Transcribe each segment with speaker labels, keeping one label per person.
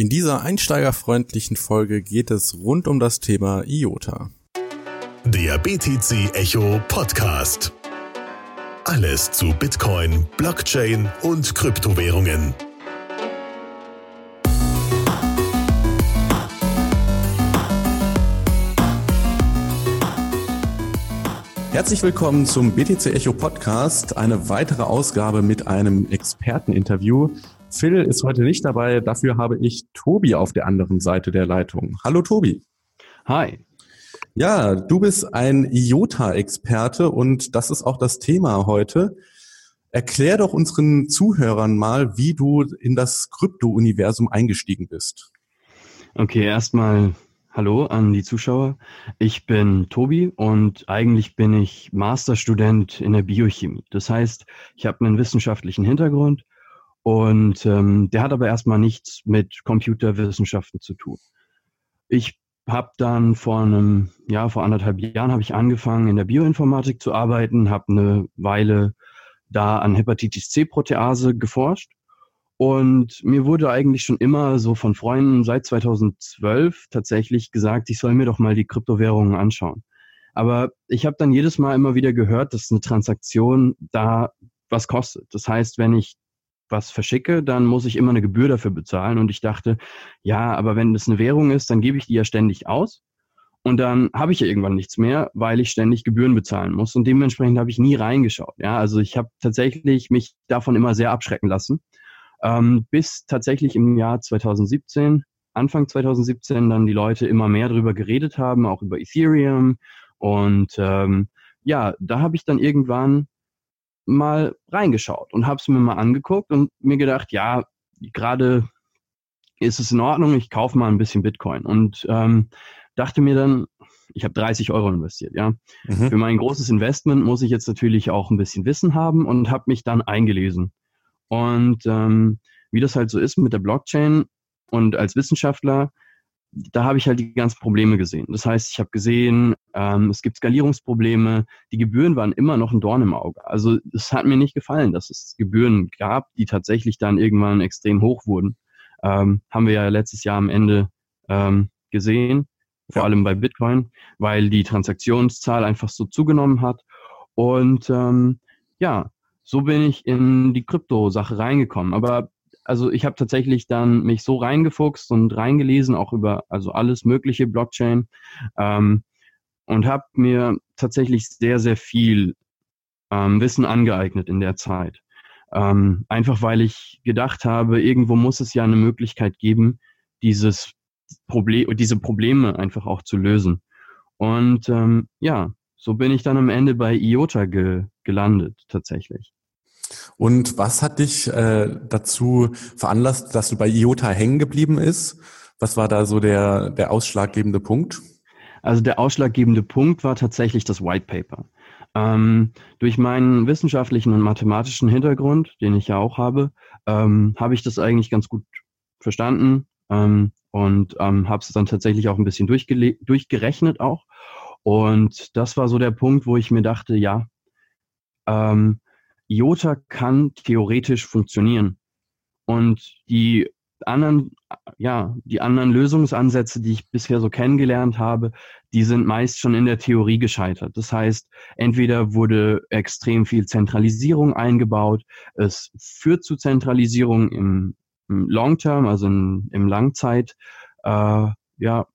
Speaker 1: In dieser einsteigerfreundlichen Folge geht es rund um das Thema IOTA.
Speaker 2: Der BTC Echo Podcast. Alles zu Bitcoin, Blockchain und Kryptowährungen.
Speaker 1: Herzlich willkommen zum BTC Echo Podcast, eine weitere Ausgabe mit einem Experteninterview. Phil ist heute nicht dabei, dafür habe ich Tobi auf der anderen Seite der Leitung. Hallo Tobi.
Speaker 3: Hi.
Speaker 1: Ja, du bist ein IOTA-Experte und das ist auch das Thema heute. Erklär doch unseren Zuhörern mal, wie du in das Krypto-Universum eingestiegen bist.
Speaker 3: Okay, erstmal Hallo an die Zuschauer. Ich bin Tobi und eigentlich bin ich Masterstudent in der Biochemie. Das heißt, ich habe einen wissenschaftlichen Hintergrund und ähm, der hat aber erstmal nichts mit Computerwissenschaften zu tun. Ich habe dann vor einem, ja, vor anderthalb Jahren habe ich angefangen in der Bioinformatik zu arbeiten, habe eine Weile da an Hepatitis C-Protease geforscht und mir wurde eigentlich schon immer so von Freunden seit 2012 tatsächlich gesagt, ich soll mir doch mal die Kryptowährungen anschauen. Aber ich habe dann jedes Mal immer wieder gehört, dass eine Transaktion da was kostet. Das heißt, wenn ich was verschicke, dann muss ich immer eine Gebühr dafür bezahlen. Und ich dachte, ja, aber wenn das eine Währung ist, dann gebe ich die ja ständig aus. Und dann habe ich ja irgendwann nichts mehr, weil ich ständig Gebühren bezahlen muss. Und dementsprechend habe ich nie reingeschaut. Ja, also ich habe tatsächlich mich davon immer sehr abschrecken lassen ähm, bis tatsächlich im Jahr 2017, Anfang 2017, dann die Leute immer mehr darüber geredet haben, auch über Ethereum. Und ähm, ja, da habe ich dann irgendwann mal reingeschaut und habe es mir mal angeguckt und mir gedacht, ja, gerade ist es in Ordnung, ich kaufe mal ein bisschen Bitcoin. Und ähm, dachte mir dann, ich habe 30 Euro investiert, ja. Mhm. Für mein großes Investment muss ich jetzt natürlich auch ein bisschen Wissen haben und habe mich dann eingelesen. Und ähm, wie das halt so ist mit der Blockchain und als Wissenschaftler, da habe ich halt die ganzen Probleme gesehen. Das heißt, ich habe gesehen, ähm, es gibt Skalierungsprobleme, die Gebühren waren immer noch ein Dorn im Auge. Also es hat mir nicht gefallen, dass es Gebühren gab, die tatsächlich dann irgendwann extrem hoch wurden. Ähm, haben wir ja letztes Jahr am Ende ähm, gesehen, vor ja. allem bei Bitcoin, weil die Transaktionszahl einfach so zugenommen hat. Und ähm, ja, so bin ich in die Krypto-Sache reingekommen. Aber also ich habe tatsächlich dann mich so reingefuchst und reingelesen, auch über also alles mögliche Blockchain ähm, und habe mir tatsächlich sehr, sehr viel ähm, Wissen angeeignet in der Zeit. Ähm, einfach weil ich gedacht habe, irgendwo muss es ja eine Möglichkeit geben, dieses Problem, diese Probleme einfach auch zu lösen. Und ähm, ja, so bin ich dann am Ende bei IOTA ge gelandet, tatsächlich.
Speaker 1: Und was hat dich äh, dazu veranlasst, dass du bei IOTA hängen geblieben ist? Was war da so der, der ausschlaggebende Punkt?
Speaker 3: Also der ausschlaggebende Punkt war tatsächlich das White Paper. Ähm, durch meinen wissenschaftlichen und mathematischen Hintergrund, den ich ja auch habe, ähm, habe ich das eigentlich ganz gut verstanden ähm, und ähm, habe es dann tatsächlich auch ein bisschen durchgerechnet auch. Und das war so der Punkt, wo ich mir dachte, ja, ähm, IOTA kann theoretisch funktionieren. Und die anderen, ja, die anderen Lösungsansätze, die ich bisher so kennengelernt habe, die sind meist schon in der Theorie gescheitert. Das heißt, entweder wurde extrem viel Zentralisierung eingebaut, es führt zu Zentralisierung im, im Long Term, also in, im Langzeit, äh, ja,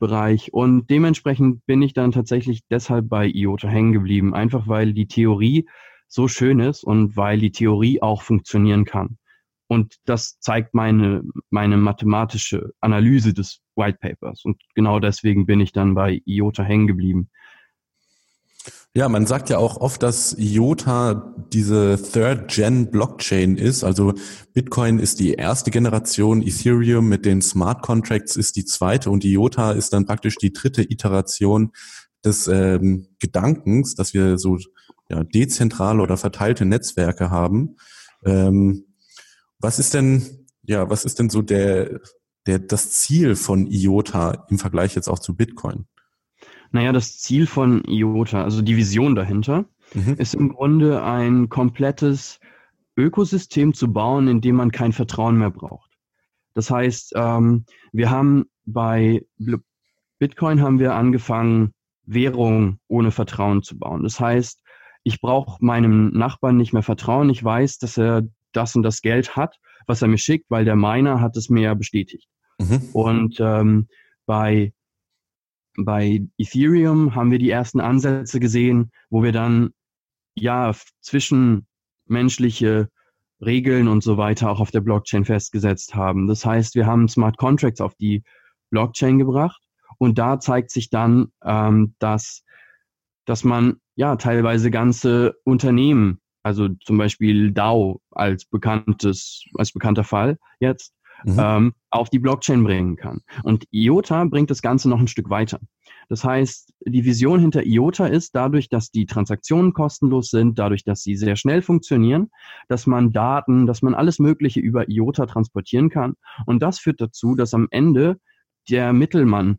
Speaker 3: Bereich. Und dementsprechend bin ich dann tatsächlich deshalb bei IOTA hängen geblieben, einfach weil die Theorie so schön ist und weil die Theorie auch funktionieren kann. Und das zeigt meine, meine mathematische Analyse des White Papers. Und genau deswegen bin ich dann bei IOTA hängen geblieben.
Speaker 1: Ja, man sagt ja auch oft, dass IOTA diese Third-Gen-Blockchain ist. Also Bitcoin ist die erste Generation, Ethereum mit den Smart Contracts ist die zweite und IOTA ist dann praktisch die dritte Iteration des ähm, Gedankens, dass wir so ja, dezentrale oder verteilte Netzwerke haben. Ähm, was ist denn, ja, was ist denn so der, der, das Ziel von IOTA im Vergleich jetzt auch zu Bitcoin?
Speaker 3: Naja, das Ziel von IOTA, also die Vision dahinter, mhm. ist im Grunde ein komplettes Ökosystem zu bauen, in dem man kein Vertrauen mehr braucht. Das heißt, ähm, wir haben bei Bitcoin haben wir angefangen, Währung ohne Vertrauen zu bauen. Das heißt, ich brauche meinem Nachbarn nicht mehr vertrauen. Ich weiß, dass er das und das Geld hat, was er mir schickt, weil der Miner hat es mir ja bestätigt. Mhm. Und ähm, bei, bei Ethereum haben wir die ersten Ansätze gesehen, wo wir dann ja zwischenmenschliche Regeln und so weiter auch auf der Blockchain festgesetzt haben. Das heißt, wir haben Smart Contracts auf die Blockchain gebracht und da zeigt sich dann, ähm, dass, dass man ja teilweise ganze Unternehmen, also zum Beispiel DAO als bekanntes, als bekannter Fall jetzt, mhm. ähm, auf die Blockchain bringen kann. Und IOTA bringt das Ganze noch ein Stück weiter. Das heißt, die Vision hinter IOTA ist dadurch, dass die Transaktionen kostenlos sind, dadurch, dass sie sehr schnell funktionieren, dass man Daten, dass man alles Mögliche über IOTA transportieren kann. Und das führt dazu, dass am Ende der Mittelmann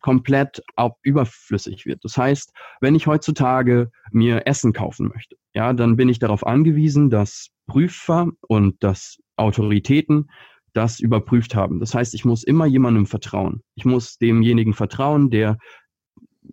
Speaker 3: komplett auch überflüssig wird. Das heißt, wenn ich heutzutage mir Essen kaufen möchte, ja, dann bin ich darauf angewiesen, dass Prüfer und dass Autoritäten das überprüft haben. Das heißt, ich muss immer jemandem vertrauen. Ich muss demjenigen vertrauen, der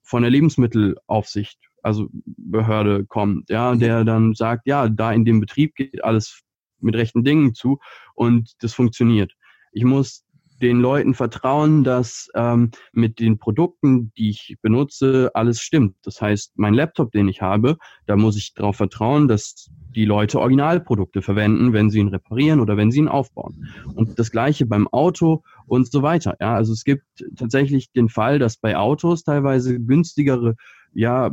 Speaker 3: von der Lebensmittelaufsicht, also Behörde kommt, ja, der dann sagt, ja, da in dem Betrieb geht alles mit rechten Dingen zu und das funktioniert. Ich muss den Leuten vertrauen, dass ähm, mit den Produkten, die ich benutze, alles stimmt. Das heißt, mein Laptop, den ich habe, da muss ich darauf vertrauen, dass die Leute Originalprodukte verwenden, wenn sie ihn reparieren oder wenn sie ihn aufbauen. Und das gleiche beim Auto und so weiter. Ja, also es gibt tatsächlich den Fall, dass bei Autos teilweise günstigere, ja,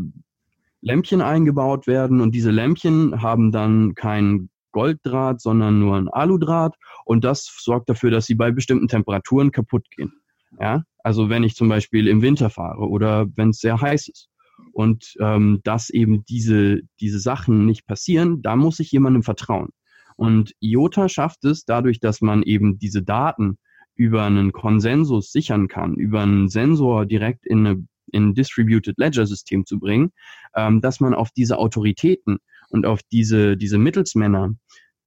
Speaker 3: Lämpchen eingebaut werden und diese Lämpchen haben dann kein Golddraht, sondern nur ein Aludraht und das sorgt dafür, dass sie bei bestimmten Temperaturen kaputt gehen. Ja, also wenn ich zum Beispiel im Winter fahre oder wenn es sehr heiß ist und ähm, dass eben diese, diese Sachen nicht passieren, da muss ich jemandem vertrauen. Und IOTA schafft es dadurch, dass man eben diese Daten über einen Konsensus sichern kann, über einen Sensor direkt in, eine, in ein Distributed Ledger System zu bringen, ähm, dass man auf diese Autoritäten und auf diese, diese Mittelsmänner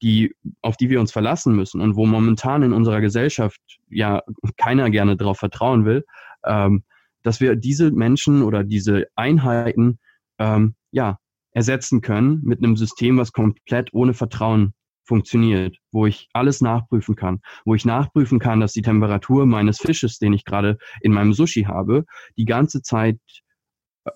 Speaker 3: die, auf die wir uns verlassen müssen und wo momentan in unserer Gesellschaft ja keiner gerne darauf vertrauen will, ähm, dass wir diese Menschen oder diese Einheiten ähm, ja ersetzen können mit einem System, was komplett ohne Vertrauen funktioniert, wo ich alles nachprüfen kann, wo ich nachprüfen kann, dass die Temperatur meines Fisches, den ich gerade in meinem Sushi habe, die ganze Zeit äh,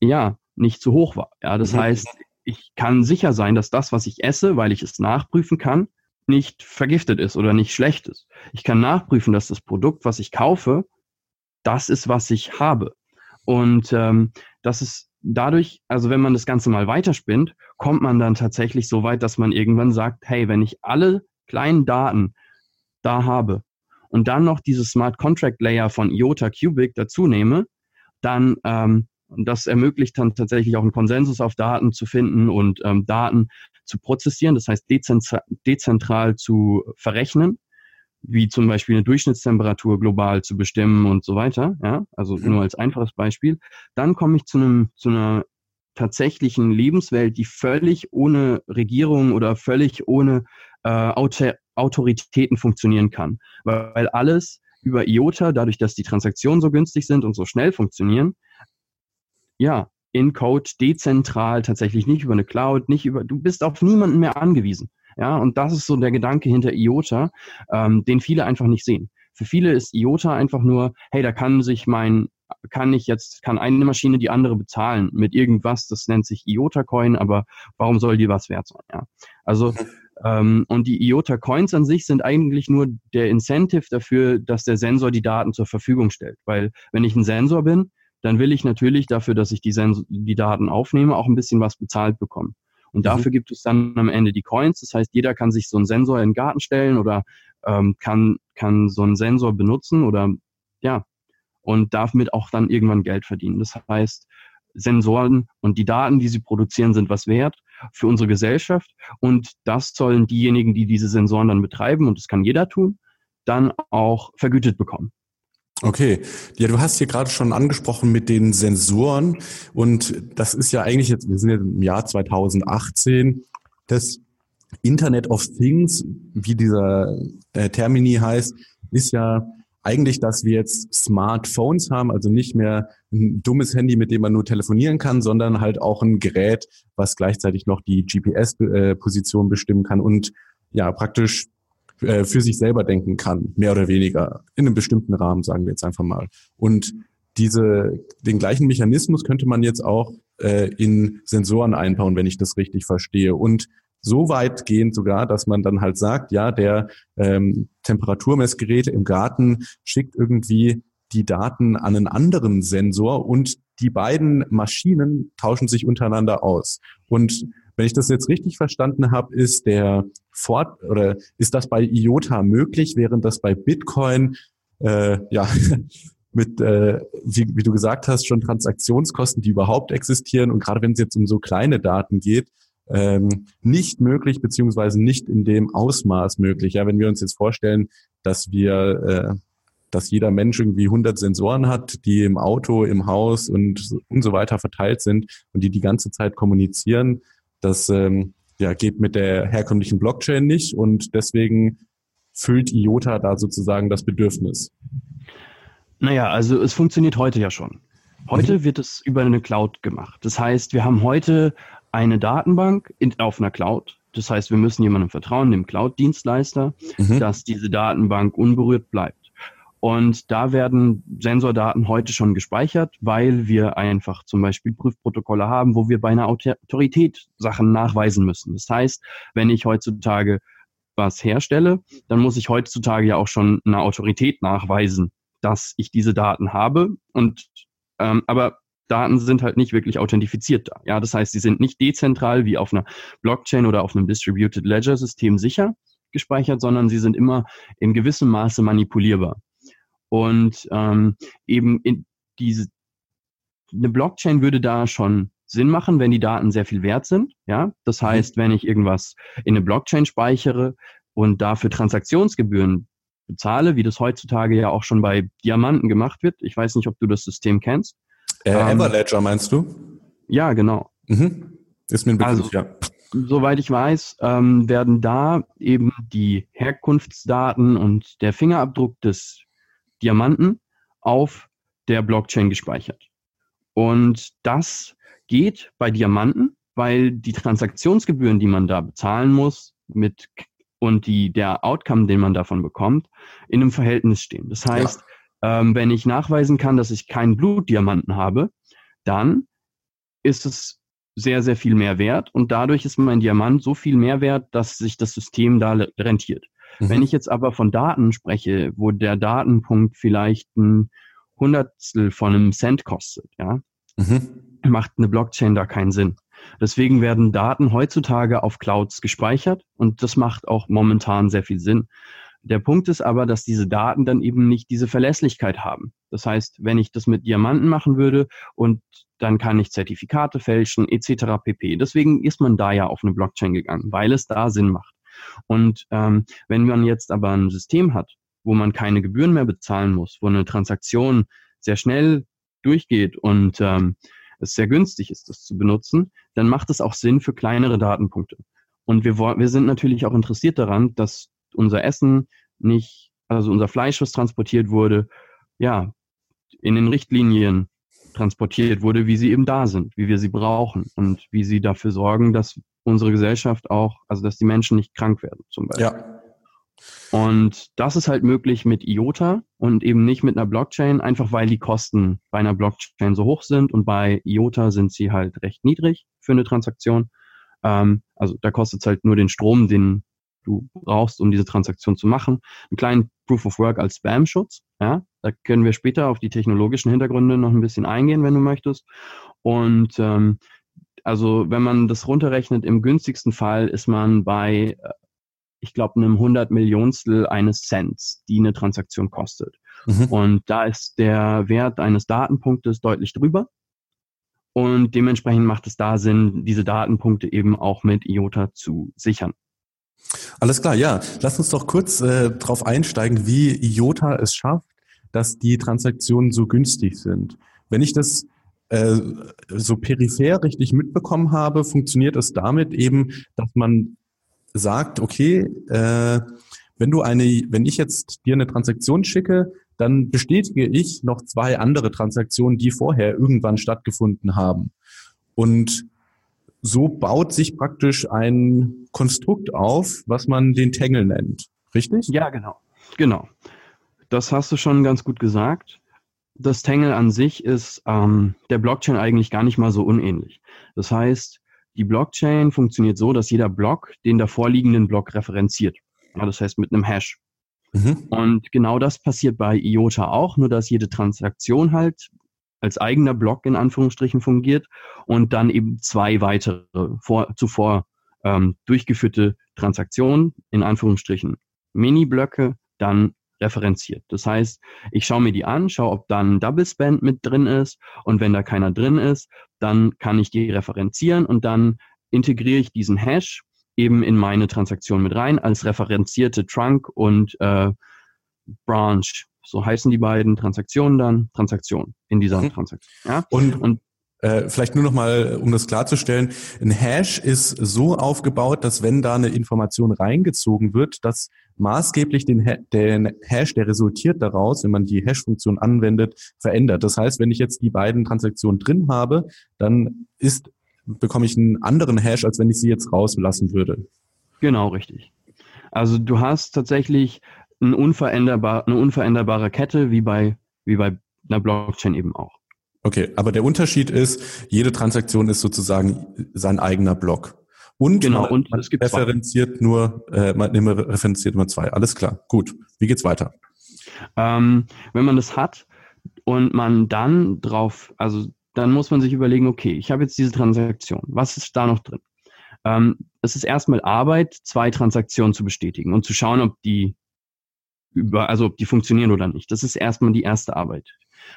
Speaker 3: ja nicht zu hoch war. Ja, das mhm. heißt, ich kann sicher sein, dass das, was ich esse, weil ich es nachprüfen kann, nicht vergiftet ist oder nicht schlecht ist. Ich kann nachprüfen, dass das Produkt, was ich kaufe, das ist, was ich habe. Und ähm, das ist dadurch, also wenn man das Ganze mal weiterspinnt, kommt man dann tatsächlich so weit, dass man irgendwann sagt, hey, wenn ich alle kleinen Daten da habe und dann noch dieses Smart Contract Layer von IOTA Cubic dazu nehme, dann ähm, und das ermöglicht dann tatsächlich auch einen Konsensus auf Daten zu finden und ähm, Daten zu prozessieren, das heißt dezentral, dezentral zu verrechnen, wie zum Beispiel eine Durchschnittstemperatur global zu bestimmen und so weiter. Ja, also mhm. nur als einfaches Beispiel. Dann komme ich zu einem zu einer tatsächlichen Lebenswelt, die völlig ohne Regierung oder völlig ohne äh, Autor Autoritäten funktionieren kann, weil alles über IOTA, dadurch, dass die Transaktionen so günstig sind und so schnell funktionieren, ja, in Code dezentral tatsächlich nicht über eine Cloud, nicht über, du bist auf niemanden mehr angewiesen. Ja, und das ist so der Gedanke hinter IOTA, ähm, den viele einfach nicht sehen. Für viele ist IOTA einfach nur, hey, da kann sich mein, kann ich jetzt, kann eine Maschine die andere bezahlen mit irgendwas, das nennt sich IOTA-Coin, aber warum soll die was wert sein? Ja, also, ähm, und die IOTA-Coins an sich sind eigentlich nur der Incentive dafür, dass der Sensor die Daten zur Verfügung stellt. Weil wenn ich ein Sensor bin, dann will ich natürlich dafür, dass ich die, Sens die Daten aufnehme, auch ein bisschen was bezahlt bekommen. Und mhm. dafür gibt es dann am Ende die Coins. Das heißt, jeder kann sich so einen Sensor in den Garten stellen oder ähm, kann, kann so einen Sensor benutzen oder ja, und darf mit auch dann irgendwann Geld verdienen. Das heißt, Sensoren und die Daten, die sie produzieren, sind was wert für unsere Gesellschaft. Und das sollen diejenigen, die diese Sensoren dann betreiben, und das kann jeder tun, dann auch vergütet bekommen.
Speaker 1: Okay, ja, du hast hier gerade schon angesprochen mit den Sensoren und das ist ja eigentlich jetzt, wir sind jetzt im Jahr 2018, das Internet of Things, wie dieser äh, Termini heißt, ist ja eigentlich, dass wir jetzt Smartphones haben, also nicht mehr ein dummes Handy, mit dem man nur telefonieren kann, sondern halt auch ein Gerät, was gleichzeitig noch die GPS-Position bestimmen kann und ja praktisch äh, für sich selber denken kann, mehr oder weniger, in einem bestimmten Rahmen, sagen wir jetzt einfach mal. Und diese, den gleichen Mechanismus könnte man jetzt auch äh, in Sensoren einbauen, wenn ich das richtig verstehe. Und so weit gehend sogar, dass man dann halt sagt, ja, der ähm, Temperaturmessgerät im Garten schickt irgendwie die Daten an einen anderen Sensor und die beiden Maschinen tauschen sich untereinander aus. Und wenn ich das jetzt richtig verstanden habe, ist der Fort oder ist das bei IOTA möglich, während das bei Bitcoin äh, ja mit, äh, wie, wie du gesagt hast, schon Transaktionskosten, die überhaupt existieren und gerade wenn es jetzt um so kleine Daten geht, ähm, nicht möglich beziehungsweise nicht in dem Ausmaß möglich. Ja, wenn wir uns jetzt vorstellen, dass wir, äh, dass jeder Mensch irgendwie 100 Sensoren hat, die im Auto, im Haus und und so weiter verteilt sind und die die ganze Zeit kommunizieren, das ähm, ja, geht mit der herkömmlichen Blockchain nicht und deswegen füllt IOTA da sozusagen das Bedürfnis.
Speaker 3: Naja, also es funktioniert heute ja schon. Heute mhm. wird es über eine Cloud gemacht. Das heißt, wir haben heute eine Datenbank in, auf einer Cloud. Das heißt, wir müssen jemandem vertrauen, dem Cloud-Dienstleister, mhm. dass diese Datenbank unberührt bleibt. Und da werden Sensordaten heute schon gespeichert, weil wir einfach zum Beispiel Prüfprotokolle haben, wo wir bei einer Autorität Sachen nachweisen müssen. Das heißt, wenn ich heutzutage was herstelle, dann muss ich heutzutage ja auch schon eine Autorität nachweisen, dass ich diese Daten habe. Und ähm, aber Daten sind halt nicht wirklich authentifiziert da. Ja, das heißt, sie sind nicht dezentral wie auf einer Blockchain oder auf einem Distributed Ledger System sicher gespeichert, sondern sie sind immer in gewissem Maße manipulierbar. Und ähm, eben in diese eine Blockchain würde da schon Sinn machen, wenn die Daten sehr viel wert sind. Ja, das mhm. heißt, wenn ich irgendwas in eine Blockchain speichere und dafür Transaktionsgebühren bezahle, wie das heutzutage ja auch schon bei Diamanten gemacht wird. Ich weiß nicht, ob du das System kennst.
Speaker 1: Äh, ähm, Everledger meinst du?
Speaker 3: Ja, genau.
Speaker 1: Mhm. Ist mir ein Begriff,
Speaker 3: also, ja. Soweit ich weiß, ähm, werden da eben die Herkunftsdaten und der Fingerabdruck des Diamanten auf der Blockchain gespeichert. Und das geht bei Diamanten, weil die Transaktionsgebühren, die man da bezahlen muss, mit und die, der Outcome, den man davon bekommt, in einem Verhältnis stehen. Das heißt, ja. Ähm, wenn ich nachweisen kann, dass ich keinen Blutdiamanten habe, dann ist es sehr, sehr viel mehr wert und dadurch ist mein Diamant so viel mehr wert, dass sich das System da rentiert. Mhm. Wenn ich jetzt aber von Daten spreche, wo der Datenpunkt vielleicht ein Hundertstel von einem Cent kostet, ja, mhm. macht eine Blockchain da keinen Sinn. Deswegen werden Daten heutzutage auf Clouds gespeichert und das macht auch momentan sehr viel Sinn. Der Punkt ist aber, dass diese Daten dann eben nicht diese Verlässlichkeit haben. Das heißt, wenn ich das mit Diamanten machen würde und dann kann ich Zertifikate fälschen etc. pp. Deswegen ist man da ja auf eine Blockchain gegangen, weil es da Sinn macht. Und ähm, wenn man jetzt aber ein System hat, wo man keine Gebühren mehr bezahlen muss, wo eine Transaktion sehr schnell durchgeht und ähm, es sehr günstig ist, das zu benutzen, dann macht es auch Sinn für kleinere Datenpunkte. Und wir, wir sind natürlich auch interessiert daran, dass unser Essen nicht, also unser Fleisch, was transportiert wurde, ja, in den Richtlinien transportiert wurde, wie sie eben da sind, wie wir sie brauchen und wie sie dafür sorgen, dass unsere Gesellschaft auch, also dass die Menschen nicht krank werden zum Beispiel. Ja. Und das ist halt möglich mit IOTA und eben nicht mit einer Blockchain, einfach weil die Kosten bei einer Blockchain so hoch sind und bei IOTA sind sie halt recht niedrig für eine Transaktion. Ähm, also da kostet es halt nur den Strom, den du brauchst, um diese Transaktion zu machen. Einen kleinen Proof of Work als Spam-Schutz. Ja, da können wir später auf die technologischen Hintergründe noch ein bisschen eingehen, wenn du möchtest. Und ähm, also wenn man das runterrechnet, im günstigsten Fall ist man bei, äh, ich glaube, einem 100 Millionstel eines Cents, die eine Transaktion kostet. Mhm. Und da ist der Wert eines Datenpunktes deutlich drüber. Und dementsprechend macht es da Sinn, diese Datenpunkte eben auch mit IOTA zu sichern.
Speaker 1: Alles klar, ja. Lass uns doch kurz äh, darauf einsteigen, wie IOTA es schafft, dass die Transaktionen so günstig sind. Wenn ich das äh, so peripher richtig mitbekommen habe, funktioniert es damit eben, dass man sagt, okay, äh, wenn du eine, wenn ich jetzt dir eine Transaktion schicke, dann bestätige ich noch zwei andere Transaktionen, die vorher irgendwann stattgefunden haben. Und so baut sich praktisch ein Konstrukt auf, was man den Tangle nennt. Richtig?
Speaker 3: Ja, genau. Genau. Das hast du schon ganz gut gesagt. Das Tangle an sich ist ähm, der Blockchain eigentlich gar nicht mal so unähnlich. Das heißt, die Blockchain funktioniert so, dass jeder Block den davorliegenden Block referenziert. Ja, das heißt mit einem Hash. Mhm. Und genau das passiert bei IOTA auch, nur dass jede Transaktion halt als eigener Block in Anführungsstrichen fungiert und dann eben zwei weitere vor, zuvor ähm, durchgeführte Transaktionen in Anführungsstrichen Mini-Blöcke dann referenziert. Das heißt, ich schaue mir die an, schaue, ob da ein Double Spend mit drin ist und wenn da keiner drin ist, dann kann ich die referenzieren und dann integriere ich diesen Hash eben in meine Transaktion mit rein als referenzierte Trunk und äh, Branch. So heißen die beiden Transaktionen dann Transaktion in dieser mhm. Transaktion.
Speaker 1: Ja? Und, und äh, vielleicht nur noch mal, um das klarzustellen, ein Hash ist so aufgebaut, dass wenn da eine Information reingezogen wird, dass maßgeblich den, ha den Hash, der resultiert daraus, wenn man die Hash-Funktion anwendet, verändert. Das heißt, wenn ich jetzt die beiden Transaktionen drin habe, dann ist bekomme ich einen anderen Hash, als wenn ich sie jetzt rauslassen würde.
Speaker 3: Genau, richtig. Also du hast tatsächlich eine, unveränderbar, eine unveränderbare Kette, wie bei, wie bei einer Blockchain eben auch.
Speaker 1: Okay, aber der Unterschied ist, jede Transaktion ist sozusagen sein eigener Block. Und
Speaker 3: genau,
Speaker 1: man,
Speaker 3: und
Speaker 1: es gibt referenziert zwei. nur, äh, man referenziert nur zwei. Alles klar, gut. Wie geht's weiter?
Speaker 3: Ähm, wenn man das hat und man dann drauf, also dann muss man sich überlegen, okay, ich habe jetzt diese Transaktion, was ist da noch drin? Ähm, es ist erstmal Arbeit, zwei Transaktionen zu bestätigen und zu schauen, ob die über, also ob die funktionieren oder nicht. Das ist erstmal die erste Arbeit.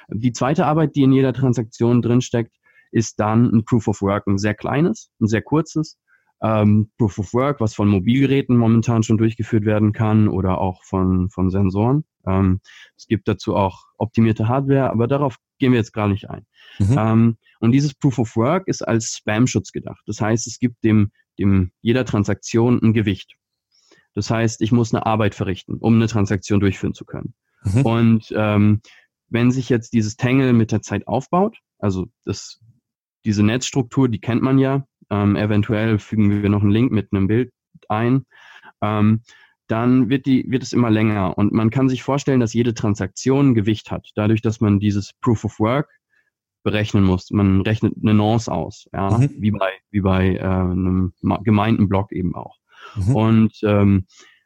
Speaker 3: Die zweite Arbeit, die in jeder Transaktion drinsteckt, ist dann ein Proof of Work, ein sehr kleines, ein sehr kurzes, ähm, Proof of Work, was von Mobilgeräten momentan schon durchgeführt werden kann oder auch von, von Sensoren. Ähm, es gibt dazu auch optimierte Hardware, aber darauf gehen wir jetzt gar nicht ein. Mhm. Ähm, und dieses Proof of Work ist als Spam-Schutz gedacht. Das heißt, es gibt dem, dem jeder Transaktion ein Gewicht. Das heißt, ich muss eine Arbeit verrichten, um eine Transaktion durchführen zu können. Mhm. Und ähm, wenn sich jetzt dieses Tangle mit der Zeit aufbaut, also das, diese Netzstruktur, die kennt man ja, ähm, eventuell fügen wir noch einen Link mit einem Bild ein, ähm, dann wird, die, wird es immer länger. Und man kann sich vorstellen, dass jede Transaktion Gewicht hat, dadurch, dass man dieses Proof of Work berechnen muss. Man rechnet eine Nonce aus, ja, mhm. wie bei, wie bei äh, einem gemeinten Block eben auch. Mhm. Und ähm,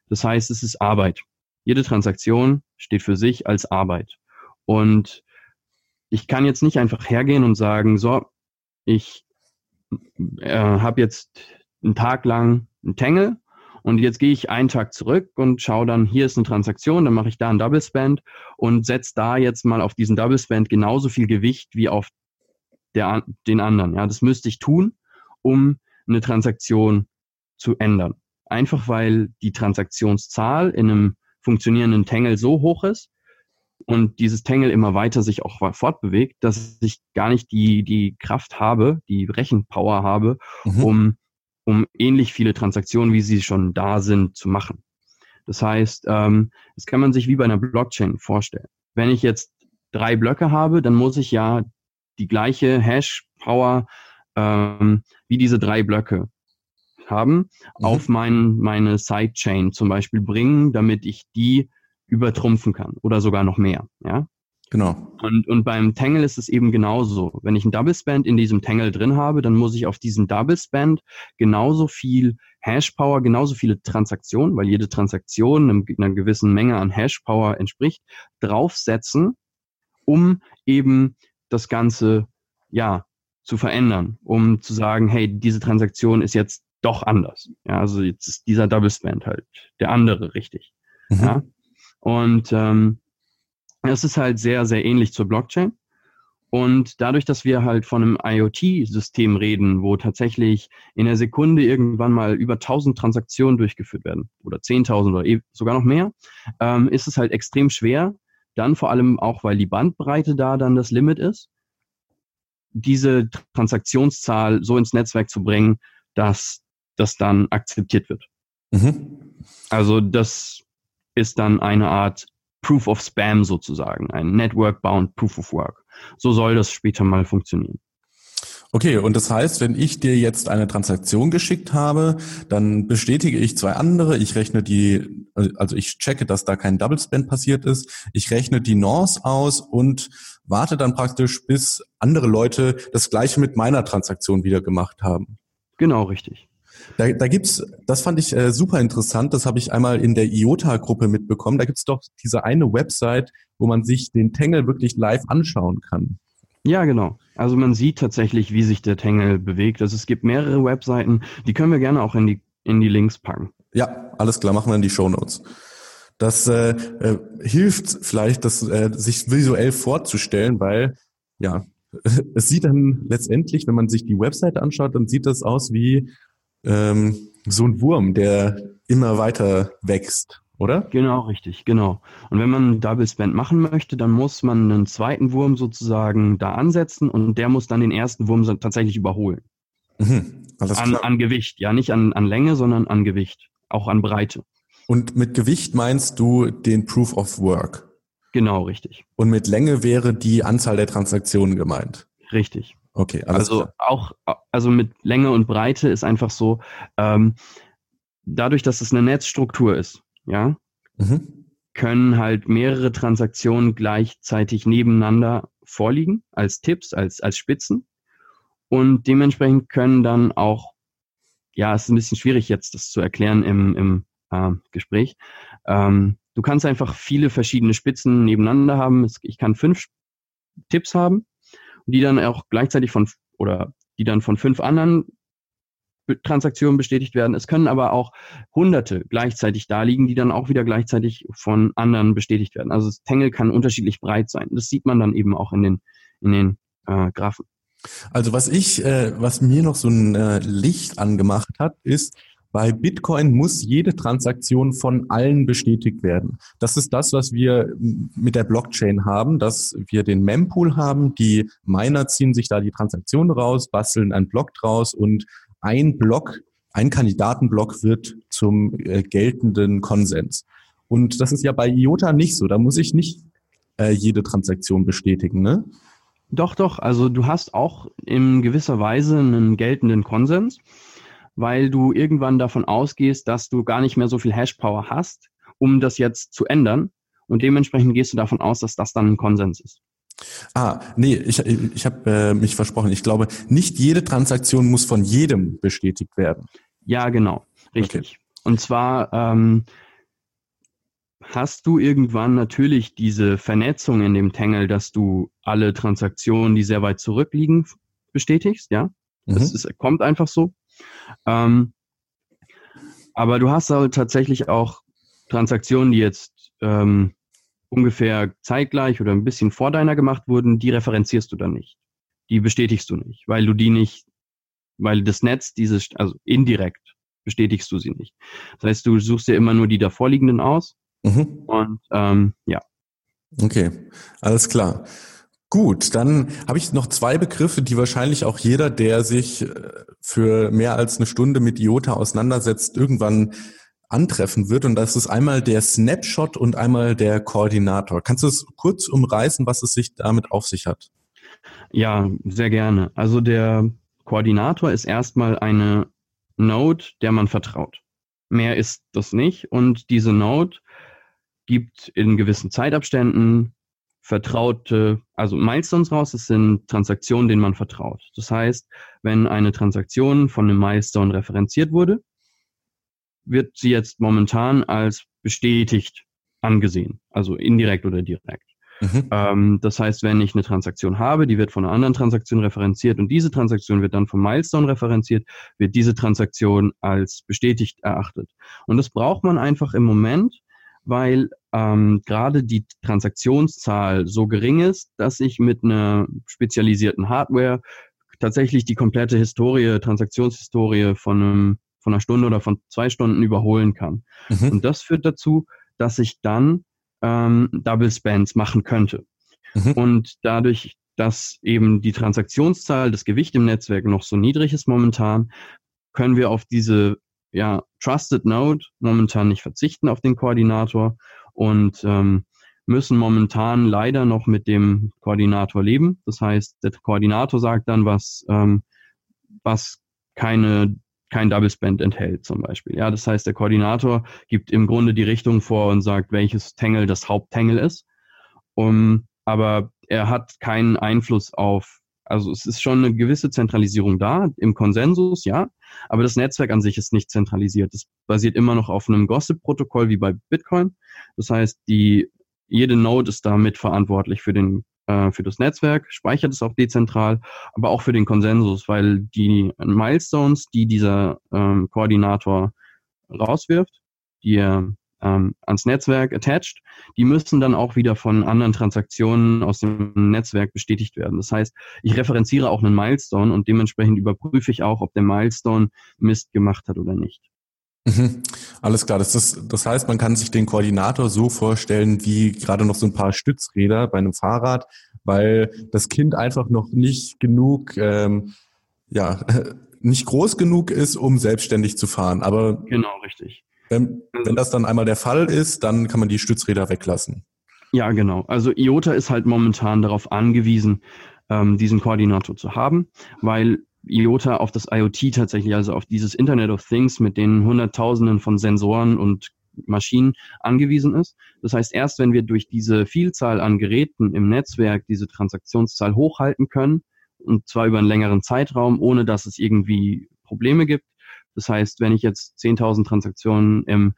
Speaker 3: das heißt, es ist Arbeit. Jede Transaktion steht für sich als Arbeit. Und ich kann jetzt nicht einfach hergehen und sagen, so, ich äh, habe jetzt einen Tag lang einen Tangle und jetzt gehe ich einen Tag zurück und schaue dann, hier ist eine Transaktion, dann mache ich da einen Double Spend und setze da jetzt mal auf diesen Double Spend genauso viel Gewicht wie auf der, den anderen. Ja, das müsste ich tun, um eine Transaktion zu ändern. Einfach weil die Transaktionszahl in einem funktionierenden Tangle so hoch ist, und dieses Tangle immer weiter sich auch fortbewegt, dass ich gar nicht die, die Kraft habe, die Rechenpower habe, mhm. um, um ähnlich viele Transaktionen, wie sie schon da sind, zu machen. Das heißt, ähm, das kann man sich wie bei einer Blockchain vorstellen. Wenn ich jetzt drei Blöcke habe, dann muss ich ja die gleiche Hash-Power ähm, wie diese drei Blöcke haben, mhm. auf mein, meine Sidechain zum Beispiel bringen, damit ich die übertrumpfen kann oder sogar noch mehr. Ja?
Speaker 1: Genau.
Speaker 3: Und, und beim Tangle ist es eben genauso. Wenn ich ein Double Spend in diesem Tangle drin habe, dann muss ich auf diesen Double Spend genauso viel Hash Power, genauso viele Transaktionen, weil jede Transaktion einer gewissen Menge an Hash Power entspricht, draufsetzen, um eben das Ganze, ja, zu verändern, um zu sagen, hey, diese Transaktion ist jetzt doch anders. Ja, also jetzt ist dieser Double Spend halt der andere richtig. Mhm. Ja. Und ähm, das ist halt sehr, sehr ähnlich zur Blockchain. Und dadurch, dass wir halt von einem IoT-System reden, wo tatsächlich in der Sekunde irgendwann mal über 1000 Transaktionen durchgeführt werden oder 10.000 oder e, sogar noch mehr, ähm, ist es halt extrem schwer, dann vor allem auch, weil die Bandbreite da dann das Limit ist, diese Transaktionszahl so ins Netzwerk zu bringen, dass das dann akzeptiert wird. Mhm. Also das ist dann eine Art Proof of Spam sozusagen, ein Network-Bound Proof of Work. So soll das später mal funktionieren.
Speaker 1: Okay, und das heißt, wenn ich dir jetzt eine Transaktion geschickt habe, dann bestätige ich zwei andere. Ich rechne die, also ich checke, dass da kein Double Spend passiert ist. Ich rechne die Nonce aus und warte dann praktisch, bis andere Leute das gleiche mit meiner Transaktion wieder gemacht haben.
Speaker 3: Genau, richtig.
Speaker 1: Da, da gibt's, das fand ich äh, super interessant, das habe ich einmal in der IOTA-Gruppe mitbekommen. Da gibt's doch diese eine Website, wo man sich den Tangle wirklich live anschauen kann.
Speaker 3: Ja, genau. Also man sieht tatsächlich, wie sich der Tangle bewegt. Also es gibt mehrere Webseiten, die können wir gerne auch in die, in die Links packen.
Speaker 1: Ja, alles klar, machen wir in die Show Notes. Das äh, äh, hilft vielleicht, das äh, sich visuell vorzustellen, weil ja, es sieht dann letztendlich, wenn man sich die Webseite anschaut, dann sieht das aus wie ähm, so ein Wurm, der immer weiter wächst, oder?
Speaker 3: Genau, richtig, genau. Und wenn man Double Spend machen möchte, dann muss man einen zweiten Wurm sozusagen da ansetzen und der muss dann den ersten Wurm tatsächlich überholen. Mhm, an, an Gewicht, ja, nicht an, an Länge, sondern an Gewicht, auch an Breite.
Speaker 1: Und mit Gewicht meinst du den Proof of Work?
Speaker 3: Genau, richtig.
Speaker 1: Und mit Länge wäre die Anzahl der Transaktionen gemeint?
Speaker 3: Richtig.
Speaker 1: Okay,
Speaker 3: alles Also klar. auch, also mit Länge und Breite ist einfach so, ähm, dadurch, dass es eine Netzstruktur ist, ja, mhm. können halt mehrere Transaktionen gleichzeitig nebeneinander vorliegen, als Tipps, als, als Spitzen. Und dementsprechend können dann auch, ja, es ist ein bisschen schwierig jetzt, das zu erklären im, im äh, Gespräch. Ähm, du kannst einfach viele verschiedene Spitzen nebeneinander haben. Ich kann fünf Tipps haben die dann auch gleichzeitig von oder die dann von fünf anderen Transaktionen bestätigt werden. Es können aber auch Hunderte gleichzeitig da liegen, die dann auch wieder gleichzeitig von anderen bestätigt werden. Also das Tangle kann unterschiedlich breit sein. Das sieht man dann eben auch in den in den äh, Graphen.
Speaker 1: Also was ich, äh, was mir noch so ein äh, Licht angemacht hat, ist, bei Bitcoin muss jede Transaktion von allen bestätigt werden. Das ist das, was wir mit der Blockchain haben, dass wir den Mempool haben. Die Miner ziehen sich da die Transaktion raus, basteln einen Block draus und ein Block, ein Kandidatenblock wird zum äh, geltenden Konsens. Und das ist ja bei IOTA nicht so. Da muss ich nicht äh, jede Transaktion bestätigen, ne?
Speaker 3: Doch, doch. Also du hast auch in gewisser Weise einen geltenden Konsens weil du irgendwann davon ausgehst, dass du gar nicht mehr so viel Hashpower hast, um das jetzt zu ändern. Und dementsprechend gehst du davon aus, dass das dann ein Konsens ist.
Speaker 1: Ah, nee, ich, ich habe äh, mich versprochen. Ich glaube, nicht jede Transaktion muss von jedem bestätigt werden.
Speaker 3: Ja, genau, richtig. Okay. Und zwar ähm, hast du irgendwann natürlich diese Vernetzung in dem Tangle, dass du alle Transaktionen, die sehr weit zurückliegen, bestätigst, ja. Mhm. Das ist, kommt einfach so. Ähm, aber du hast halt tatsächlich auch Transaktionen, die jetzt ähm, ungefähr zeitgleich oder ein bisschen vor deiner gemacht wurden, die referenzierst du dann nicht. Die bestätigst du nicht, weil du die nicht, weil das Netz dieses, also indirekt bestätigst du sie nicht. Das heißt, du suchst dir immer nur die davorliegenden aus mhm. und ähm, ja.
Speaker 1: Okay, alles klar. Gut, dann habe ich noch zwei Begriffe, die wahrscheinlich auch jeder, der sich äh, für mehr als eine Stunde mit IOTA auseinandersetzt, irgendwann antreffen wird. Und das ist einmal der Snapshot und einmal der Koordinator. Kannst du es kurz umreißen, was es sich damit auf sich hat?
Speaker 3: Ja, sehr gerne. Also der Koordinator ist erstmal eine Node, der man vertraut. Mehr ist das nicht. Und diese Node gibt in gewissen Zeitabständen vertraute, also Milestones raus, das sind Transaktionen, denen man vertraut. Das heißt, wenn eine Transaktion von einem Milestone referenziert wurde, wird sie jetzt momentan als bestätigt angesehen, also indirekt oder direkt. Mhm. Ähm, das heißt, wenn ich eine Transaktion habe, die wird von einer anderen Transaktion referenziert und diese Transaktion wird dann vom Milestone referenziert, wird diese Transaktion als bestätigt erachtet. Und das braucht man einfach im Moment, weil ähm, gerade die Transaktionszahl so gering ist, dass ich mit einer spezialisierten Hardware tatsächlich die komplette Historie, Transaktionshistorie von, einem, von einer Stunde oder von zwei Stunden überholen kann. Mhm. Und das führt dazu, dass ich dann ähm, Double Spends machen könnte. Mhm. Und dadurch, dass eben die Transaktionszahl, das Gewicht im Netzwerk noch so niedrig ist momentan, können wir auf diese ja, Trusted Node momentan nicht verzichten auf den Koordinator und ähm, müssen momentan leider noch mit dem Koordinator leben. Das heißt, der Koordinator sagt dann, was, ähm, was keine kein Double Spend enthält zum Beispiel. Ja, das heißt, der Koordinator gibt im Grunde die Richtung vor und sagt, welches Tangle das Haupttangle ist. Um, aber er hat keinen Einfluss auf, also es ist schon eine gewisse Zentralisierung da, im Konsensus, ja, aber das Netzwerk an sich ist nicht zentralisiert. Es basiert immer noch auf einem Gossip-Protokoll wie bei Bitcoin. Das heißt, die, jede Node ist da mitverantwortlich für den äh, für das Netzwerk, speichert es auch dezentral, aber auch für den Konsensus, weil die Milestones, die dieser ähm, Koordinator rauswirft, die er ähm, ans Netzwerk attached, die müssen dann auch wieder von anderen Transaktionen aus dem Netzwerk bestätigt werden. Das heißt, ich referenziere auch einen Milestone und dementsprechend überprüfe ich auch, ob der Milestone Mist gemacht hat oder nicht.
Speaker 1: Mhm. Alles klar. Das, ist, das heißt, man kann sich den Koordinator so vorstellen wie gerade noch so ein paar Stützräder bei einem Fahrrad, weil das Kind einfach noch nicht genug, ähm, ja, nicht groß genug ist, um selbstständig zu fahren. Aber
Speaker 3: genau richtig.
Speaker 1: Wenn, wenn das dann einmal der Fall ist, dann kann man die Stützräder weglassen.
Speaker 3: Ja, genau. Also IOTA ist halt momentan darauf angewiesen, ähm, diesen Koordinator zu haben, weil IOTA auf das IoT tatsächlich, also auf dieses Internet of Things mit den Hunderttausenden von Sensoren und Maschinen angewiesen ist. Das heißt, erst wenn wir durch diese Vielzahl an Geräten im Netzwerk diese Transaktionszahl hochhalten können, und zwar über einen längeren Zeitraum, ohne dass es irgendwie Probleme gibt. Das heißt, wenn ich jetzt 10.000 Transaktionen im,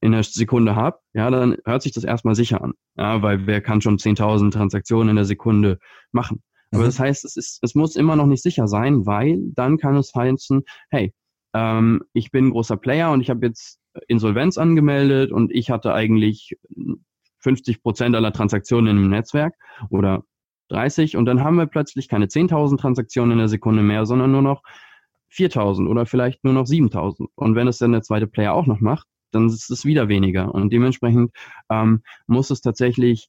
Speaker 3: in der Sekunde habe, ja, dann hört sich das erstmal sicher an. Ja, weil wer kann schon 10.000 Transaktionen in der Sekunde machen? Aber mhm. das heißt, es, ist, es muss immer noch nicht sicher sein, weil dann kann es heißen, hey, ähm, ich bin ein großer Player und ich habe jetzt Insolvenz angemeldet und ich hatte eigentlich 50 Prozent aller Transaktionen im Netzwerk oder 30 und dann haben wir plötzlich keine 10.000 Transaktionen in der Sekunde mehr, sondern nur noch 4.000 oder vielleicht nur noch 7.000. Und wenn es dann der zweite Player auch noch macht, dann ist es wieder weniger. Und dementsprechend ähm, muss es tatsächlich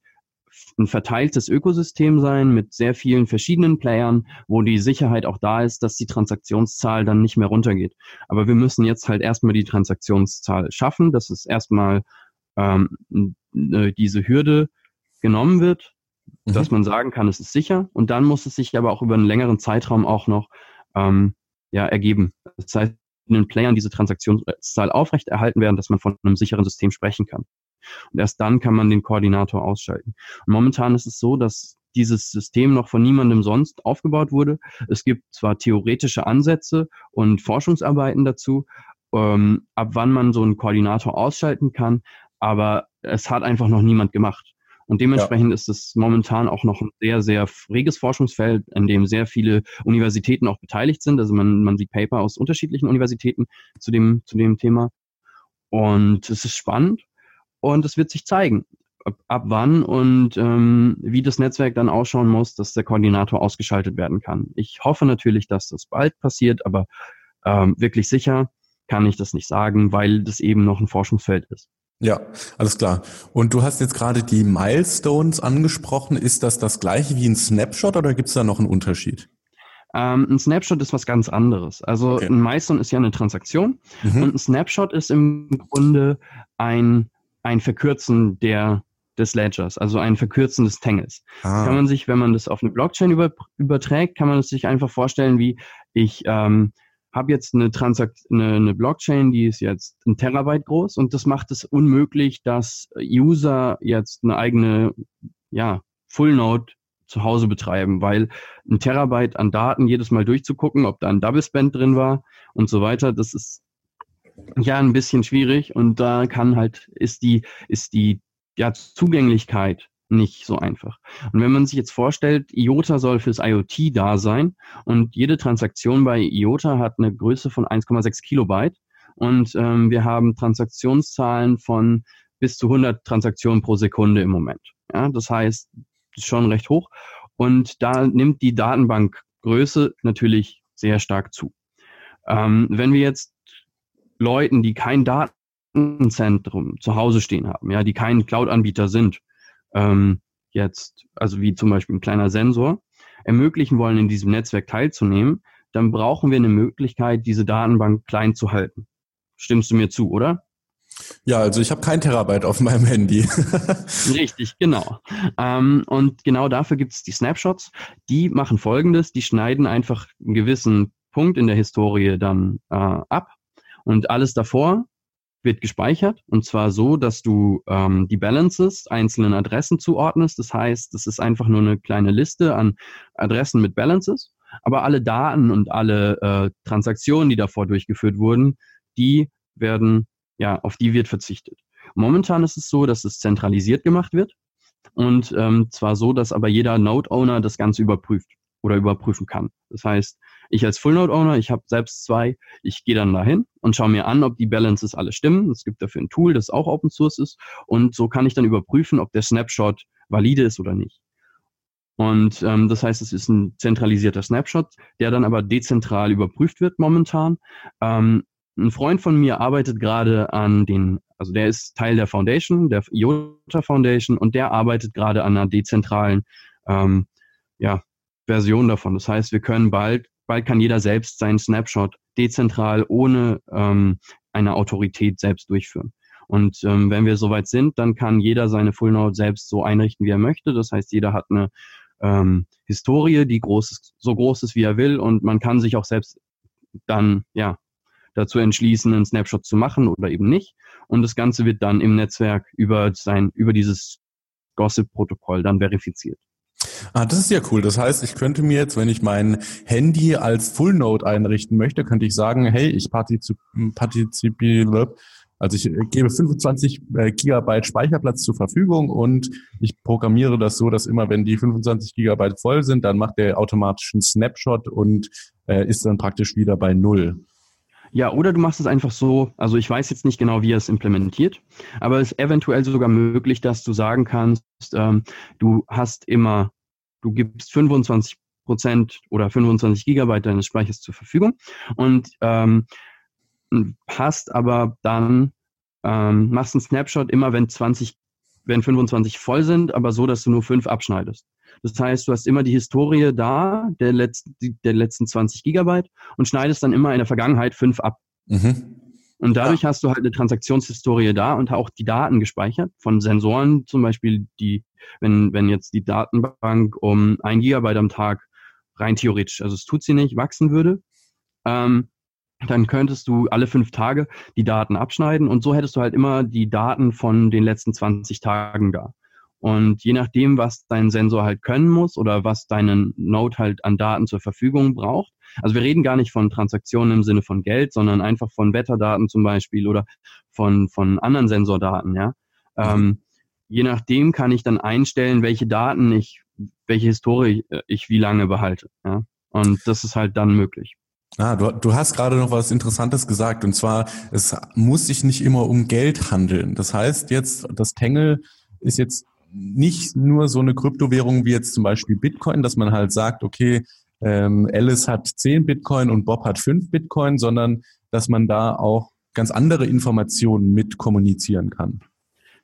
Speaker 3: ein verteiltes Ökosystem sein mit sehr vielen verschiedenen Playern, wo die Sicherheit auch da ist, dass die Transaktionszahl dann nicht mehr runtergeht. Aber wir müssen jetzt halt erstmal die Transaktionszahl schaffen, dass es erstmal ähm, diese Hürde genommen wird, mhm. dass man sagen kann, es ist sicher. Und dann muss es sich aber auch über einen längeren Zeitraum auch noch ähm, ja, ergeben. Das heißt, in den Playern diese Transaktionszahl aufrechterhalten werden, dass man von einem sicheren System sprechen kann. Und erst dann kann man den Koordinator ausschalten. Und momentan ist es so, dass dieses System noch von niemandem sonst aufgebaut wurde. Es gibt zwar theoretische Ansätze und Forschungsarbeiten dazu, ähm, ab wann man so einen Koordinator ausschalten kann, aber es hat einfach noch niemand gemacht. Und dementsprechend ja. ist es momentan auch noch ein sehr, sehr reges Forschungsfeld, in dem sehr viele Universitäten auch beteiligt sind. Also man, man sieht Paper aus unterschiedlichen Universitäten zu dem, zu dem Thema. Und es ist spannend und es wird sich zeigen, ab, ab wann und ähm, wie das Netzwerk dann ausschauen muss, dass der Koordinator ausgeschaltet werden kann. Ich hoffe natürlich, dass das bald passiert, aber ähm, wirklich sicher kann ich das nicht sagen, weil das eben noch ein Forschungsfeld ist.
Speaker 1: Ja, alles klar. Und du hast jetzt gerade die Milestones angesprochen. Ist das das gleiche wie ein Snapshot oder gibt es da noch einen Unterschied?
Speaker 3: Ähm, ein Snapshot ist was ganz anderes. Also okay. ein Milestone ist ja eine Transaktion mhm. und ein Snapshot ist im Grunde ein ein Verkürzen der des Ledgers, also ein Verkürzen des Tangles. Ah. Kann man sich, wenn man das auf eine Blockchain über, überträgt, kann man es sich einfach vorstellen, wie ich ähm, habe jetzt eine, Transakt eine, eine Blockchain, die ist jetzt ein Terabyte groß und das macht es unmöglich, dass User jetzt eine eigene ja, Full Node zu Hause betreiben, weil ein Terabyte an Daten jedes Mal durchzugucken, ob da ein Double Spend drin war und so weiter, das ist ja ein bisschen schwierig und da kann halt, ist die, ist die ja, Zugänglichkeit nicht so einfach. Und wenn man sich jetzt vorstellt, IOTA soll fürs IoT da sein und jede Transaktion bei IOTA hat eine Größe von 1,6 Kilobyte und ähm, wir haben Transaktionszahlen von bis zu 100 Transaktionen pro Sekunde im Moment. Ja, das heißt, das ist schon recht hoch und da nimmt die Datenbankgröße natürlich sehr stark zu. Ähm, wenn wir jetzt Leuten, die kein Datenzentrum zu Hause stehen haben, ja, die kein Cloud-Anbieter sind, ähm, jetzt, also wie zum Beispiel ein kleiner Sensor, ermöglichen wollen, in diesem Netzwerk teilzunehmen, dann brauchen wir eine Möglichkeit, diese Datenbank klein zu halten. Stimmst du mir zu, oder?
Speaker 1: Ja, also ich habe kein Terabyte auf meinem Handy.
Speaker 3: Richtig, genau. Ähm, und genau dafür gibt es die Snapshots. Die machen folgendes, die schneiden einfach einen gewissen Punkt in der Historie dann äh, ab und alles davor wird gespeichert und zwar so, dass du ähm, die Balances einzelnen Adressen zuordnest. Das heißt, das ist einfach nur eine kleine Liste an Adressen mit Balances, aber alle Daten und alle äh, Transaktionen, die davor durchgeführt wurden, die werden ja, auf die wird verzichtet. Momentan ist es so, dass es zentralisiert gemacht wird und ähm, zwar so, dass aber jeder Node-Owner das Ganze überprüft oder überprüfen kann. Das heißt, ich als Full-Node-Owner, ich habe selbst zwei, ich gehe dann dahin und schaue mir an, ob die Balances alle stimmen. Es gibt dafür ein Tool, das auch Open Source ist und so kann ich dann überprüfen, ob der Snapshot valide ist oder nicht. Und ähm, das heißt, es ist ein zentralisierter Snapshot, der dann aber dezentral überprüft wird momentan. Ähm, ein Freund von mir arbeitet gerade an den, also der ist Teil der Foundation, der IOTA Foundation, und der arbeitet gerade an einer dezentralen ähm, ja, Version davon. Das heißt, wir können bald, bald kann jeder selbst seinen Snapshot dezentral ohne ähm, eine Autorität selbst durchführen. Und ähm, wenn wir soweit sind, dann kann jeder seine Full Node selbst so einrichten, wie er möchte. Das heißt, jeder hat eine ähm, Historie, die groß ist, so groß ist, wie er will, und man kann sich auch selbst dann ja dazu entschließen, einen Snapshot zu machen oder eben nicht. Und das Ganze wird dann im Netzwerk über sein, über dieses Gossip-Protokoll dann verifiziert.
Speaker 1: Ah, das ist ja cool. Das heißt, ich könnte mir jetzt, wenn ich mein Handy als Full Node einrichten möchte, könnte ich sagen, hey, ich partizipiere, also ich gebe 25 äh, Gigabyte Speicherplatz zur Verfügung und ich programmiere das so, dass immer, wenn die 25 Gigabyte voll sind, dann macht der automatisch einen Snapshot und äh, ist dann praktisch wieder bei Null.
Speaker 3: Ja, oder du machst es einfach so, also ich weiß jetzt nicht genau, wie er es implementiert, aber es ist eventuell sogar möglich, dass du sagen kannst, ähm, du hast immer, du gibst 25 Prozent oder 25 Gigabyte deines Speichers zur Verfügung und ähm, hast aber dann, ähm, machst einen Snapshot immer, wenn 20, wenn 25 voll sind, aber so, dass du nur fünf abschneidest. Das heißt, du hast immer die Historie da, der letzten, der letzten 20 Gigabyte und schneidest dann immer in der Vergangenheit fünf ab. Mhm. Und dadurch ja. hast du halt eine Transaktionshistorie da und auch die Daten gespeichert von Sensoren, zum Beispiel die, wenn, wenn jetzt die Datenbank um ein Gigabyte am Tag rein theoretisch, also es tut sie nicht, wachsen würde, ähm, dann könntest du alle fünf Tage die Daten abschneiden und so hättest du halt immer die Daten von den letzten 20 Tagen da. Und je nachdem, was dein Sensor halt können muss oder was deinen Node halt an Daten zur Verfügung braucht. Also wir reden gar nicht von Transaktionen im Sinne von Geld, sondern einfach von Wetterdaten zum Beispiel oder von, von anderen Sensordaten, ja. Ähm, je nachdem kann ich dann einstellen, welche Daten ich, welche Historie ich wie lange behalte, ja. Und das ist halt dann möglich.
Speaker 1: Ah, du, du hast gerade noch was Interessantes gesagt, und zwar, es muss sich nicht immer um Geld handeln. Das heißt jetzt, das Tangle ist jetzt nicht nur so eine Kryptowährung wie jetzt zum Beispiel Bitcoin, dass man halt sagt, okay, ähm, Alice hat 10 Bitcoin und Bob hat 5 Bitcoin, sondern dass man da auch ganz andere Informationen mit kommunizieren kann.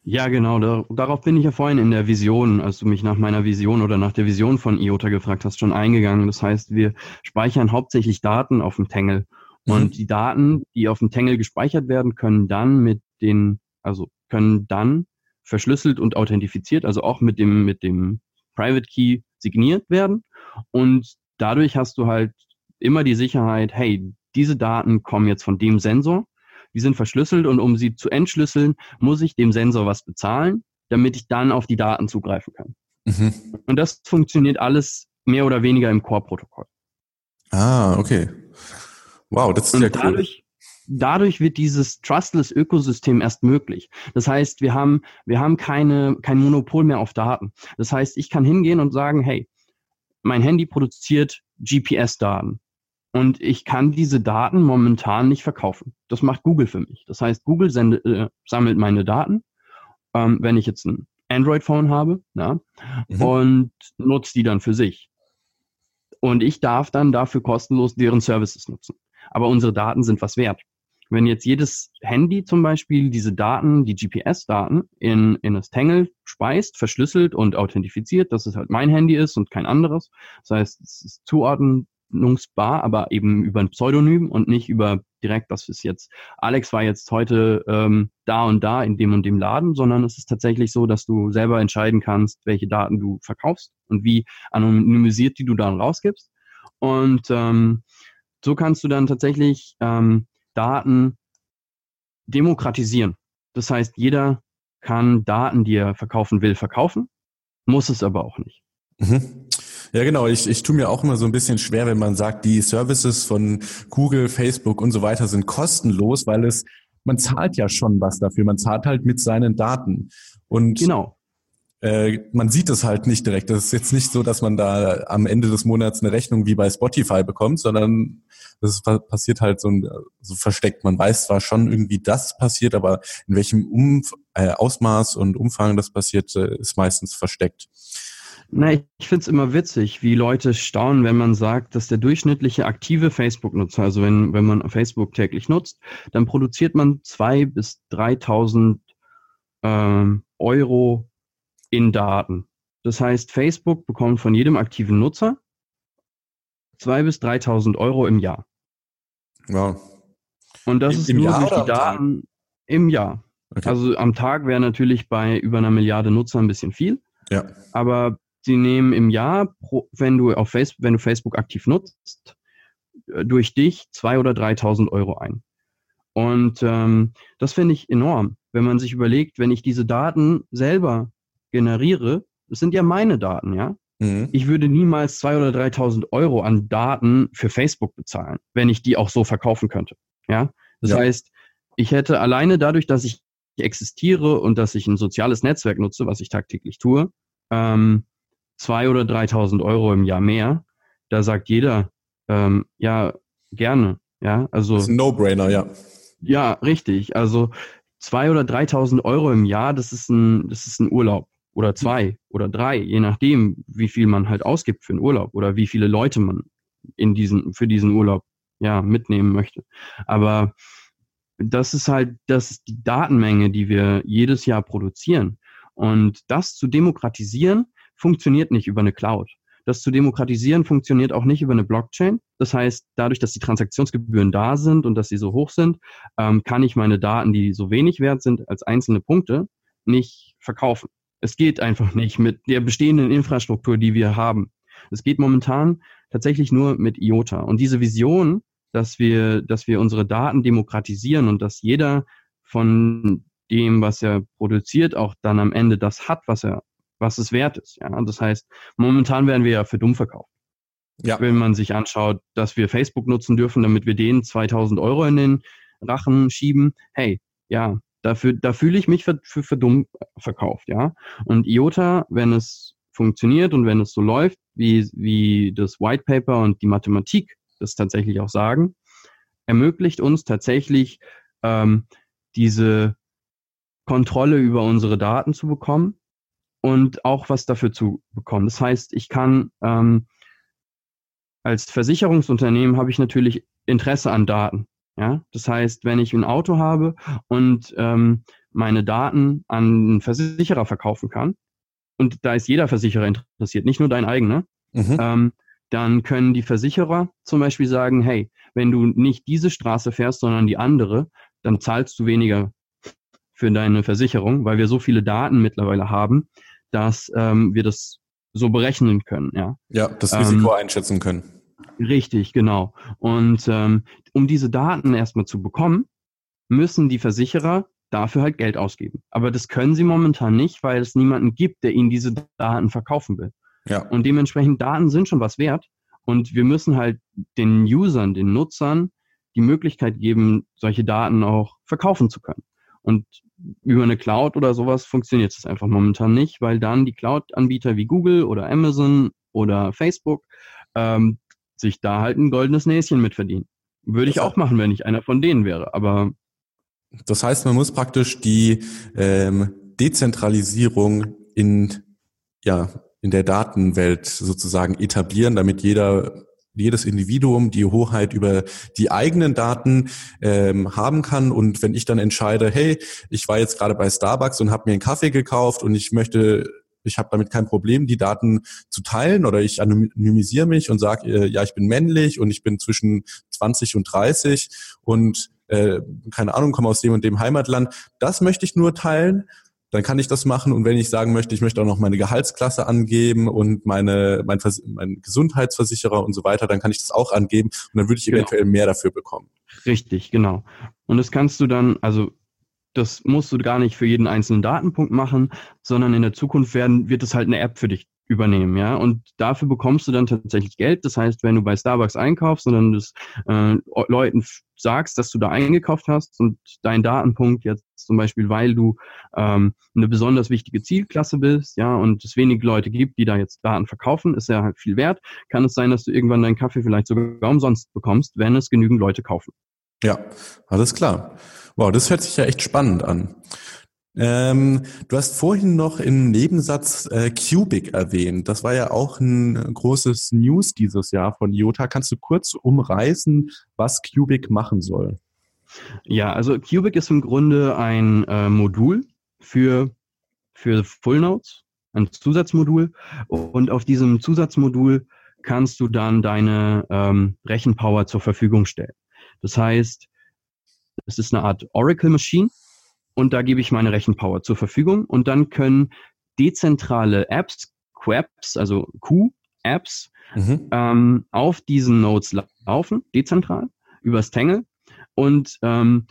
Speaker 3: Ja, genau. Da, darauf bin ich ja vorhin in der Vision, als du mich nach meiner Vision oder nach der Vision von IOTA gefragt hast, schon eingegangen. Das heißt, wir speichern hauptsächlich Daten auf dem Tangle. Mhm. Und die Daten, die auf dem Tangle gespeichert werden, können dann mit den, also können dann verschlüsselt und authentifiziert, also auch mit dem, mit dem Private Key signiert werden. Und dadurch hast du halt immer die Sicherheit, hey, diese Daten kommen jetzt von dem Sensor, die sind verschlüsselt und um sie zu entschlüsseln, muss ich dem Sensor was bezahlen, damit ich dann auf die Daten zugreifen kann. Mhm. Und das funktioniert alles mehr oder weniger im Core-Protokoll.
Speaker 1: Ah, okay. Wow, das ist und ja cool.
Speaker 3: Dadurch, wird dieses trustless Ökosystem erst möglich. Das heißt, wir haben, wir haben keine, kein Monopol mehr auf Daten. Das heißt, ich kann hingehen und sagen, hey, mein Handy produziert GPS-Daten. Und ich kann diese Daten momentan nicht verkaufen. Das macht Google für mich. Das heißt, Google sende, äh, sammelt meine Daten, ähm, wenn ich jetzt ein Android-Phone habe, ja, mhm. und nutzt die dann für sich. Und ich darf dann dafür kostenlos deren Services nutzen. Aber unsere Daten sind was wert. Wenn jetzt jedes Handy zum Beispiel diese Daten, die GPS-Daten in, in das Tangle speist, verschlüsselt und authentifiziert, dass es halt mein Handy ist und kein anderes. Das heißt, es ist zuordnungsbar, aber eben über ein Pseudonym und nicht über direkt, das ist jetzt, Alex war jetzt heute ähm, da und da in dem und dem Laden, sondern es ist tatsächlich so, dass du selber entscheiden kannst, welche Daten du verkaufst und wie anonymisiert die du dann rausgibst. Und ähm, so kannst du dann tatsächlich ähm, Daten demokratisieren. Das heißt, jeder kann Daten, die er verkaufen will, verkaufen, muss es aber auch nicht.
Speaker 1: Mhm. Ja, genau. Ich, ich tue mir auch immer so ein bisschen schwer, wenn man sagt, die Services von Google, Facebook und so weiter sind kostenlos, weil es, man zahlt ja schon was dafür. Man zahlt halt mit seinen Daten. Und
Speaker 3: genau.
Speaker 1: Äh, man sieht es halt nicht direkt. Das ist jetzt nicht so, dass man da am Ende des Monats eine Rechnung wie bei Spotify bekommt, sondern das passiert halt so, so versteckt. Man weiß zwar schon irgendwie, dass passiert, aber in welchem Umf äh, Ausmaß und Umfang das passiert, äh, ist meistens versteckt.
Speaker 3: Na, ich finde es immer witzig, wie Leute staunen, wenn man sagt, dass der durchschnittliche aktive Facebook-Nutzer, also wenn, wenn man Facebook täglich nutzt, dann produziert man zwei bis 3.000 ähm, Euro in Daten. Das heißt, Facebook bekommt von jedem aktiven Nutzer zwei bis 3.000 Euro im Jahr.
Speaker 1: Ja.
Speaker 3: Und das Im, ist im nur Jahr durch die Daten im Jahr. Okay. Also am Tag wäre natürlich bei über einer Milliarde Nutzer ein bisschen viel.
Speaker 1: Ja.
Speaker 3: Aber sie nehmen im Jahr, wenn du auf Facebook, wenn du Facebook aktiv nutzt, äh, durch dich zwei oder 3.000 Euro ein. Und ähm, das finde ich enorm, wenn man sich überlegt, wenn ich diese Daten selber generiere, das sind ja meine Daten, ja. Mhm. Ich würde niemals 2.000 oder 3.000 Euro an Daten für Facebook bezahlen, wenn ich die auch so verkaufen könnte, ja. Das ja. heißt, ich hätte alleine dadurch, dass ich existiere und dass ich ein soziales Netzwerk nutze, was ich tagtäglich tue, ähm, 2.000 oder 3.000 Euro im Jahr mehr. Da sagt jeder, ähm, ja, gerne. Ja, also.
Speaker 1: Das ist ein No-Brainer, ja.
Speaker 3: Ja, richtig. Also 2.000 oder 3.000 Euro im Jahr, das ist ein, das ist ein Urlaub oder zwei oder drei, je nachdem, wie viel man halt ausgibt für einen Urlaub oder wie viele Leute man in diesen, für diesen Urlaub ja mitnehmen möchte. Aber das ist halt, das die Datenmenge, die wir jedes Jahr produzieren. Und das zu demokratisieren, funktioniert nicht über eine Cloud. Das zu demokratisieren funktioniert auch nicht über eine Blockchain. Das heißt, dadurch, dass die Transaktionsgebühren da sind und dass sie so hoch sind, ähm, kann ich meine Daten, die so wenig wert sind als einzelne Punkte, nicht verkaufen. Es geht einfach nicht mit der bestehenden Infrastruktur, die wir haben. Es geht momentan tatsächlich nur mit IOTA. Und diese Vision, dass wir, dass wir unsere Daten demokratisieren und dass jeder von dem, was er produziert, auch dann am Ende das hat, was er, was es wert ist. Ja, das heißt, momentan werden wir ja für dumm verkauft. Ja. Wenn man sich anschaut, dass wir Facebook nutzen dürfen, damit wir denen 2000 Euro in den Rachen schieben. Hey, ja, Dafür, da fühle ich mich für, für, für dumm verkauft, ja. Und IOTA, wenn es funktioniert und wenn es so läuft, wie, wie das White Paper und die Mathematik das tatsächlich auch sagen, ermöglicht uns tatsächlich ähm, diese Kontrolle über unsere Daten zu bekommen und auch was dafür zu bekommen. Das heißt, ich kann ähm, als Versicherungsunternehmen habe ich natürlich Interesse an Daten. Ja, das heißt, wenn ich ein Auto habe und ähm, meine Daten an einen Versicherer verkaufen kann, und da ist jeder Versicherer interessiert, nicht nur dein eigener, mhm. ähm, dann können die Versicherer zum Beispiel sagen, hey, wenn du nicht diese Straße fährst, sondern die andere, dann zahlst du weniger für deine Versicherung, weil wir so viele Daten mittlerweile haben, dass ähm, wir das so berechnen können. Ja,
Speaker 1: ja das Risiko ähm, einschätzen können.
Speaker 3: Richtig, genau. Und ähm, um diese Daten erstmal zu bekommen, müssen die Versicherer dafür halt Geld ausgeben. Aber das können sie momentan nicht, weil es niemanden gibt, der ihnen diese Daten verkaufen will. Ja. Und dementsprechend Daten sind schon was wert. Und wir müssen halt den Usern, den Nutzern die Möglichkeit geben, solche Daten auch verkaufen zu können. Und über eine Cloud oder sowas funktioniert es einfach momentan nicht, weil dann die Cloud-Anbieter wie Google oder Amazon oder Facebook ähm, sich da halt ein goldenes Näschen mit verdienen. Würde ich auch machen, wenn ich einer von denen wäre, aber.
Speaker 1: Das heißt, man muss praktisch die ähm, Dezentralisierung in, ja, in der Datenwelt sozusagen etablieren, damit jeder jedes Individuum die Hoheit über die eigenen Daten ähm, haben kann. Und wenn ich dann entscheide, hey, ich war jetzt gerade bei Starbucks und habe mir einen Kaffee gekauft und ich möchte ich habe damit kein Problem, die Daten zu teilen oder ich anonymisiere mich und sage, äh, ja, ich bin männlich und ich bin zwischen 20 und 30 und äh, keine Ahnung, komme aus dem und dem Heimatland. Das möchte ich nur teilen dann kann ich das machen. Und wenn ich sagen möchte, ich möchte auch noch meine Gehaltsklasse angeben und meine, mein, Vers mein Gesundheitsversicherer und so weiter, dann kann ich das auch angeben und dann würde ich genau. eventuell mehr dafür bekommen.
Speaker 3: Richtig, genau. Und das kannst du dann, also das musst du gar nicht für jeden einzelnen Datenpunkt machen, sondern in der Zukunft werden, wird es halt eine App für dich übernehmen, ja. Und dafür bekommst du dann tatsächlich Geld. Das heißt, wenn du bei Starbucks einkaufst und dann das äh, Leuten sagst, dass du da eingekauft hast und dein Datenpunkt jetzt zum Beispiel, weil du ähm, eine besonders wichtige Zielklasse bist, ja, und es wenig Leute gibt, die da jetzt Daten verkaufen, ist ja halt viel wert, kann es sein, dass du irgendwann deinen Kaffee vielleicht sogar umsonst bekommst, wenn es genügend Leute kaufen.
Speaker 1: Ja, alles klar. Wow, das hört sich ja echt spannend an. Ähm, du hast vorhin noch im Nebensatz äh, Cubic erwähnt. Das war ja auch ein großes News dieses Jahr von IOTA. Kannst du kurz umreißen, was Cubic machen soll?
Speaker 3: Ja, also Cubic ist im Grunde ein äh, Modul für, für Full Nodes, ein Zusatzmodul. Und auf diesem Zusatzmodul kannst du dann deine ähm, Rechenpower zur Verfügung stellen. Das heißt, es ist eine Art Oracle Machine und da gebe ich meine Rechenpower zur Verfügung und dann können dezentrale Apps, Quapps, also Q-Apps, mhm. ähm, auf diesen Nodes laufen, dezentral, übers Tangle und ähm,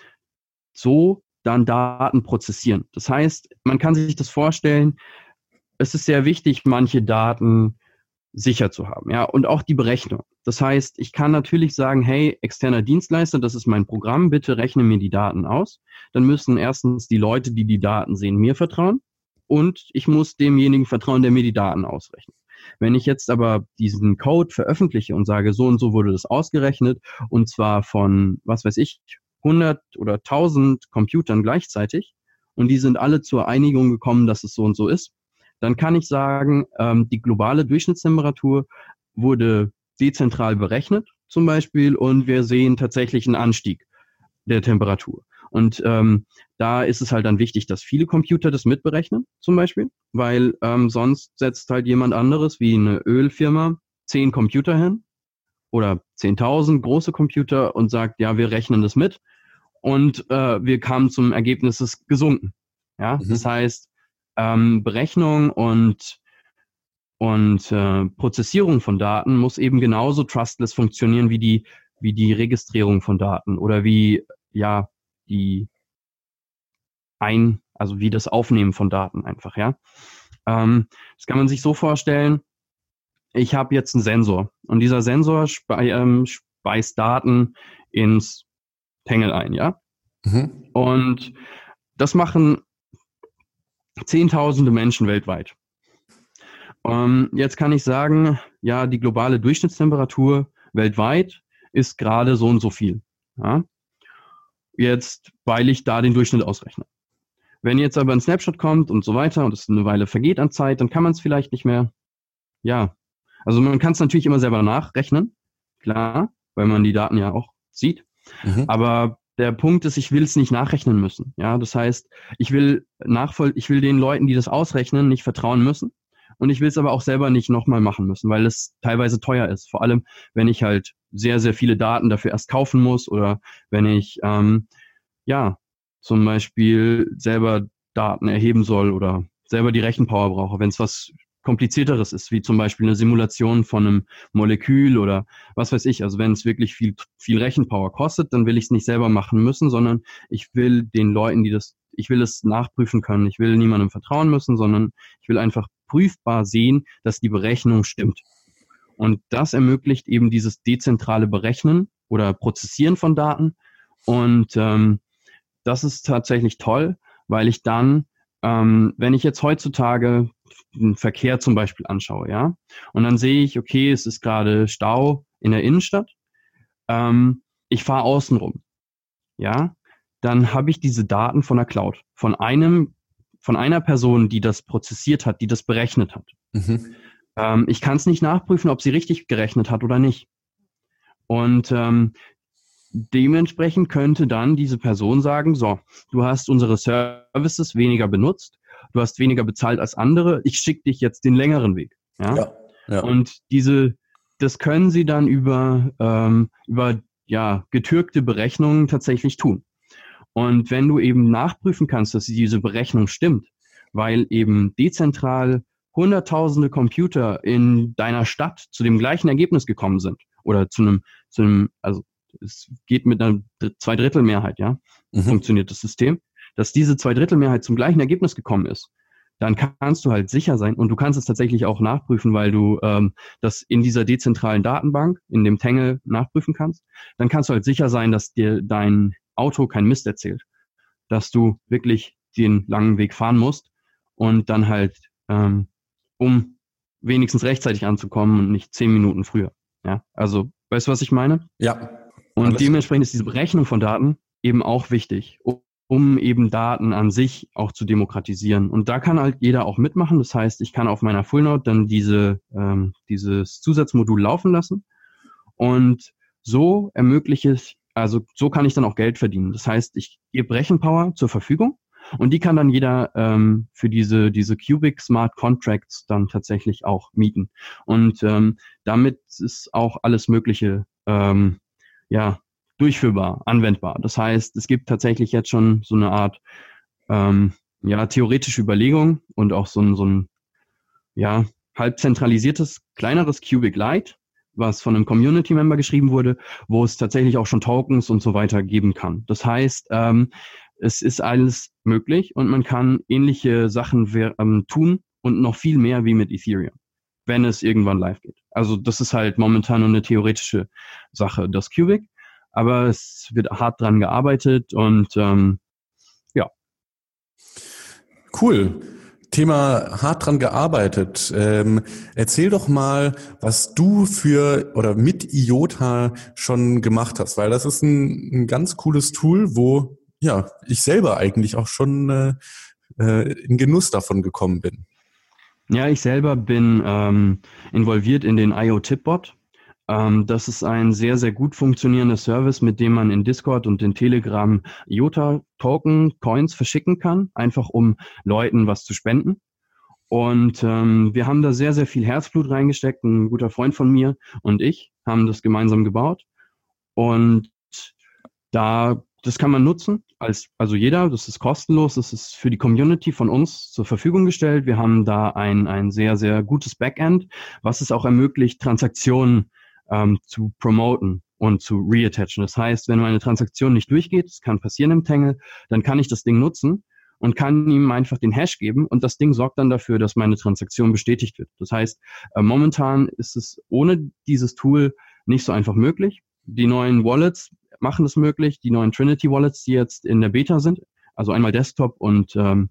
Speaker 3: so dann Daten prozessieren. Das heißt, man kann sich das vorstellen, es ist sehr wichtig, manche Daten sicher zu haben, ja, und auch die Berechnung. Das heißt, ich kann natürlich sagen, hey, externer Dienstleister, das ist mein Programm, bitte rechne mir die Daten aus. Dann müssen erstens die Leute, die die Daten sehen, mir vertrauen und ich muss demjenigen vertrauen, der mir die Daten ausrechnet. Wenn ich jetzt aber diesen Code veröffentliche und sage, so und so wurde das ausgerechnet und zwar von, was weiß ich, 100 oder 1000 Computern gleichzeitig und die sind alle zur Einigung gekommen, dass es so und so ist, dann kann ich sagen, ähm, die globale Durchschnittstemperatur wurde dezentral berechnet zum Beispiel und wir sehen tatsächlich einen Anstieg der Temperatur. Und ähm, da ist es halt dann wichtig, dass viele Computer das mitberechnen, zum Beispiel, weil ähm, sonst setzt halt jemand anderes wie eine Ölfirma zehn Computer hin oder 10.000 große Computer und sagt, ja, wir rechnen das mit. Und äh, wir kamen zum Ergebnis, es ist gesunken. Ja, mhm. das heißt, ähm, Berechnung und und äh, Prozessierung von Daten muss eben genauso trustless funktionieren wie die, wie die Registrierung von Daten oder wie, ja, die ein, also wie das Aufnehmen von Daten einfach, ja. Ähm, das kann man sich so vorstellen, ich habe jetzt einen Sensor und dieser Sensor spe ähm, speist Daten ins Tangle ein, ja. Mhm. Und das machen Zehntausende Menschen weltweit. Ähm, jetzt kann ich sagen, ja, die globale Durchschnittstemperatur weltweit ist gerade so und so viel. Ja? Jetzt, weil ich da den Durchschnitt ausrechne. Wenn jetzt aber ein Snapshot kommt und so weiter und es eine Weile vergeht an Zeit, dann kann man es vielleicht nicht mehr, ja. Also man kann es natürlich immer selber nachrechnen, klar, weil man die Daten ja auch sieht. Mhm. Aber der Punkt ist, ich will es nicht nachrechnen müssen. Ja, das heißt, ich will nachvoll, ich will den Leuten, die das ausrechnen, nicht vertrauen müssen. Und ich will es aber auch selber nicht nochmal machen müssen, weil es teilweise teuer ist. Vor allem, wenn ich halt sehr, sehr viele Daten dafür erst kaufen muss oder wenn ich, ähm, ja, zum Beispiel selber Daten erheben soll oder selber die Rechenpower brauche, wenn es was komplizierteres ist, wie zum Beispiel eine Simulation von einem Molekül oder was weiß ich. Also wenn es wirklich viel, viel Rechenpower kostet, dann will ich es nicht selber machen müssen, sondern ich will den Leuten, die das, ich will es nachprüfen können. Ich will niemandem vertrauen müssen, sondern ich will einfach prüfbar sehen, dass die Berechnung stimmt. Und das ermöglicht eben dieses dezentrale Berechnen oder Prozessieren von Daten. Und ähm, das ist tatsächlich toll, weil ich dann, ähm, wenn ich jetzt heutzutage den Verkehr zum Beispiel anschaue, ja, und dann sehe ich, okay, es ist gerade Stau in der Innenstadt, ähm, ich fahre außenrum, ja, dann habe ich diese Daten von der Cloud, von einem von einer Person, die das prozessiert hat, die das berechnet hat. Mhm. Ähm, ich kann es nicht nachprüfen, ob sie richtig gerechnet hat oder nicht. Und ähm, dementsprechend könnte dann diese Person sagen, so, du hast unsere Services weniger benutzt du hast weniger bezahlt als andere, ich schicke dich jetzt den längeren Weg. Ja? ja, ja. Und diese, das können sie dann über, ähm, über ja, getürkte Berechnungen tatsächlich tun. Und wenn du eben nachprüfen kannst, dass diese Berechnung stimmt, weil eben dezentral hunderttausende Computer in deiner Stadt zu dem gleichen Ergebnis gekommen sind oder zu einem, zu einem, also es geht mit einer Zweidrittelmehrheit, ja, mhm. funktioniert das System, dass diese Zweidrittelmehrheit zum gleichen Ergebnis gekommen ist, dann kannst du halt sicher sein und du kannst es tatsächlich auch nachprüfen, weil du ähm, das in dieser dezentralen Datenbank, in dem Tangle nachprüfen kannst. Dann kannst du halt sicher sein, dass dir dein Auto kein Mist erzählt, dass du wirklich den langen Weg fahren musst und dann halt, ähm, um wenigstens rechtzeitig anzukommen und nicht zehn Minuten früher. Ja, also weißt du, was ich meine?
Speaker 1: Ja.
Speaker 3: Und dementsprechend ist diese Berechnung von Daten eben auch wichtig, um eben Daten an sich auch zu demokratisieren. Und da kann halt jeder auch mitmachen. Das heißt, ich kann auf meiner Fullnote dann diese, ähm, dieses Zusatzmodul laufen lassen. Und so ermögliche ich, also so kann ich dann auch Geld verdienen. Das heißt, ich gebe Rechenpower zur Verfügung und die kann dann jeder ähm, für diese, diese Cubic Smart Contracts dann tatsächlich auch mieten. Und ähm, damit ist auch alles Mögliche ähm, ja, durchführbar, anwendbar. Das heißt, es gibt tatsächlich jetzt schon so eine Art ähm, ja, theoretische Überlegung und auch so ein, so ein ja, halb zentralisiertes, kleineres Cubic Light, was von einem Community-Member geschrieben wurde, wo es tatsächlich auch schon Tokens und so weiter geben kann. Das heißt, ähm, es ist alles möglich und man kann ähnliche Sachen ähm, tun und noch viel mehr wie mit Ethereum, wenn es irgendwann live geht. Also das ist halt momentan nur eine theoretische Sache, das Cubic aber es wird hart dran gearbeitet und ähm, ja.
Speaker 1: Cool. Thema hart dran gearbeitet. Ähm, erzähl doch mal, was du für oder mit IOTA schon gemacht hast, weil das ist ein, ein ganz cooles Tool, wo ja ich selber eigentlich auch schon äh, äh in Genuss davon gekommen bin.
Speaker 3: Ja, ich selber bin ähm, involviert in den IO-Tipbot. Ähm, das ist ein sehr, sehr gut funktionierender Service, mit dem man in Discord und in Telegram IOTA-Token, Coins verschicken kann, einfach um Leuten was zu spenden. Und ähm, wir haben da sehr, sehr viel Herzblut reingesteckt. Ein guter Freund von mir und ich haben das gemeinsam gebaut. Und da, das kann man nutzen, als, also jeder, das ist kostenlos, das ist für die Community von uns zur Verfügung gestellt. Wir haben da ein, ein sehr, sehr gutes Backend, was es auch ermöglicht, Transaktionen ähm, zu promoten und zu reattachen. Das heißt, wenn meine Transaktion nicht durchgeht, das kann passieren im Tangle, dann kann ich das Ding nutzen und kann ihm einfach den Hash geben und das Ding sorgt dann dafür, dass meine Transaktion bestätigt wird. Das heißt, äh, momentan ist es ohne dieses Tool nicht so einfach möglich. Die neuen Wallets machen es möglich, die neuen Trinity Wallets, die jetzt in der Beta sind, also einmal Desktop und ähm,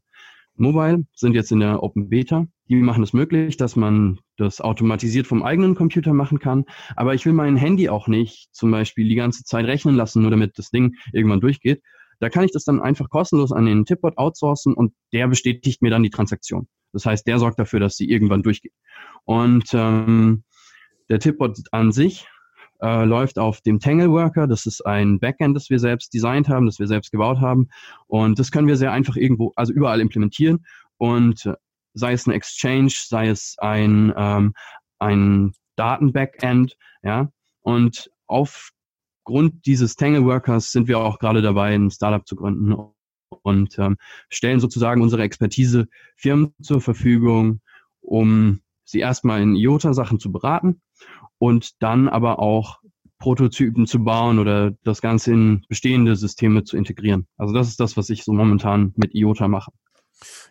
Speaker 3: Mobile, sind jetzt in der Open Beta. Die machen es möglich, dass man das automatisiert vom eigenen Computer machen kann. Aber ich will mein Handy auch nicht zum Beispiel die ganze Zeit rechnen lassen, nur damit das Ding irgendwann durchgeht. Da kann ich das dann einfach kostenlos an den Tipbot outsourcen und der bestätigt mir dann die Transaktion. Das heißt, der sorgt dafür, dass sie irgendwann durchgeht. Und ähm, der Tipbot an sich äh, läuft auf dem Tangle Worker. Das ist ein Backend, das wir selbst designt haben, das wir selbst gebaut haben. Und das können wir sehr einfach irgendwo, also überall implementieren. Und sei es ein Exchange, sei es ein, ähm, ein Datenbackend, ja. Und aufgrund dieses Tangle Workers sind wir auch gerade dabei, ein Startup zu gründen und ähm, stellen sozusagen unsere Expertise Firmen zur Verfügung, um sie erstmal in IOTA-Sachen zu beraten und dann aber auch Prototypen zu bauen oder das Ganze in bestehende Systeme zu integrieren. Also das ist das, was ich so momentan mit IOTA mache.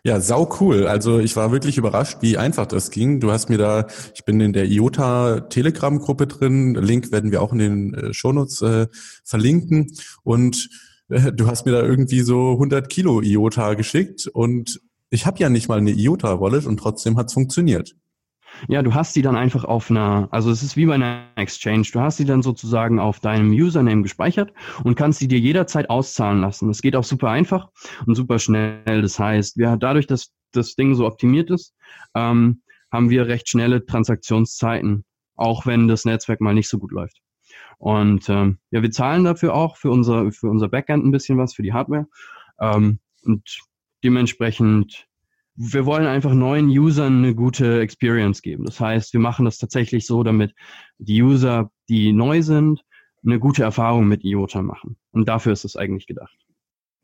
Speaker 1: Ja, sau cool. Also ich war wirklich überrascht, wie einfach das ging. Du hast mir da, ich bin in der IOTA Telegram-Gruppe drin. Link werden wir auch in den äh, Shownotes äh, verlinken. Und äh, du hast mir da irgendwie so 100 Kilo IOTA geschickt. Und ich habe ja nicht mal eine IOTA-Wallet und trotzdem hat's funktioniert.
Speaker 3: Ja, du hast sie dann einfach auf einer, also es ist wie bei einer Exchange, du hast sie dann sozusagen auf deinem Username gespeichert und kannst sie dir jederzeit auszahlen lassen. Das geht auch super einfach und super schnell. Das heißt, wir, dadurch, dass das Ding so optimiert ist, ähm, haben wir recht schnelle Transaktionszeiten, auch wenn das Netzwerk mal nicht so gut läuft. Und ähm, ja, wir zahlen dafür auch für unser, für unser Backend ein bisschen was, für die Hardware. Ähm, und dementsprechend wir wollen einfach neuen Usern eine gute Experience geben. Das heißt, wir machen das tatsächlich so, damit die User, die neu sind, eine gute Erfahrung mit IOTA machen. Und dafür ist es eigentlich gedacht.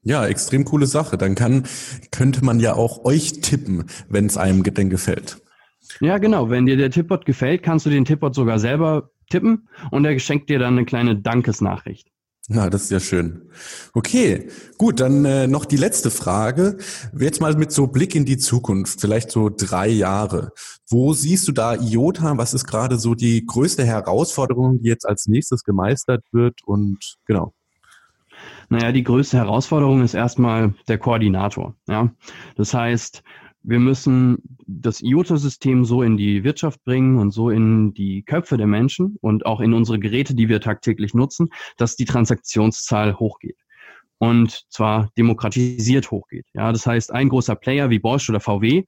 Speaker 1: Ja, extrem coole Sache. Dann kann, könnte man ja auch euch tippen, wenn es einem denn gefällt.
Speaker 3: Ja, genau. Wenn dir der Tippbot gefällt, kannst du den Tippbot sogar selber tippen und er schenkt dir dann eine kleine Dankesnachricht.
Speaker 1: Na, das ist ja schön. Okay, gut, dann äh, noch die letzte Frage. Jetzt mal mit so Blick in die Zukunft, vielleicht so drei Jahre. Wo siehst du da IOTA? Was ist gerade so die größte Herausforderung, die jetzt als nächstes gemeistert wird? Und genau.
Speaker 3: Naja, die größte Herausforderung ist erstmal der Koordinator. Ja, das heißt, wir müssen das IOTA-System so in die Wirtschaft bringen und so in die Köpfe der Menschen und auch in unsere Geräte, die wir tagtäglich nutzen, dass die Transaktionszahl hochgeht. Und zwar demokratisiert hochgeht. Ja, das heißt, ein großer Player wie Bosch oder VW,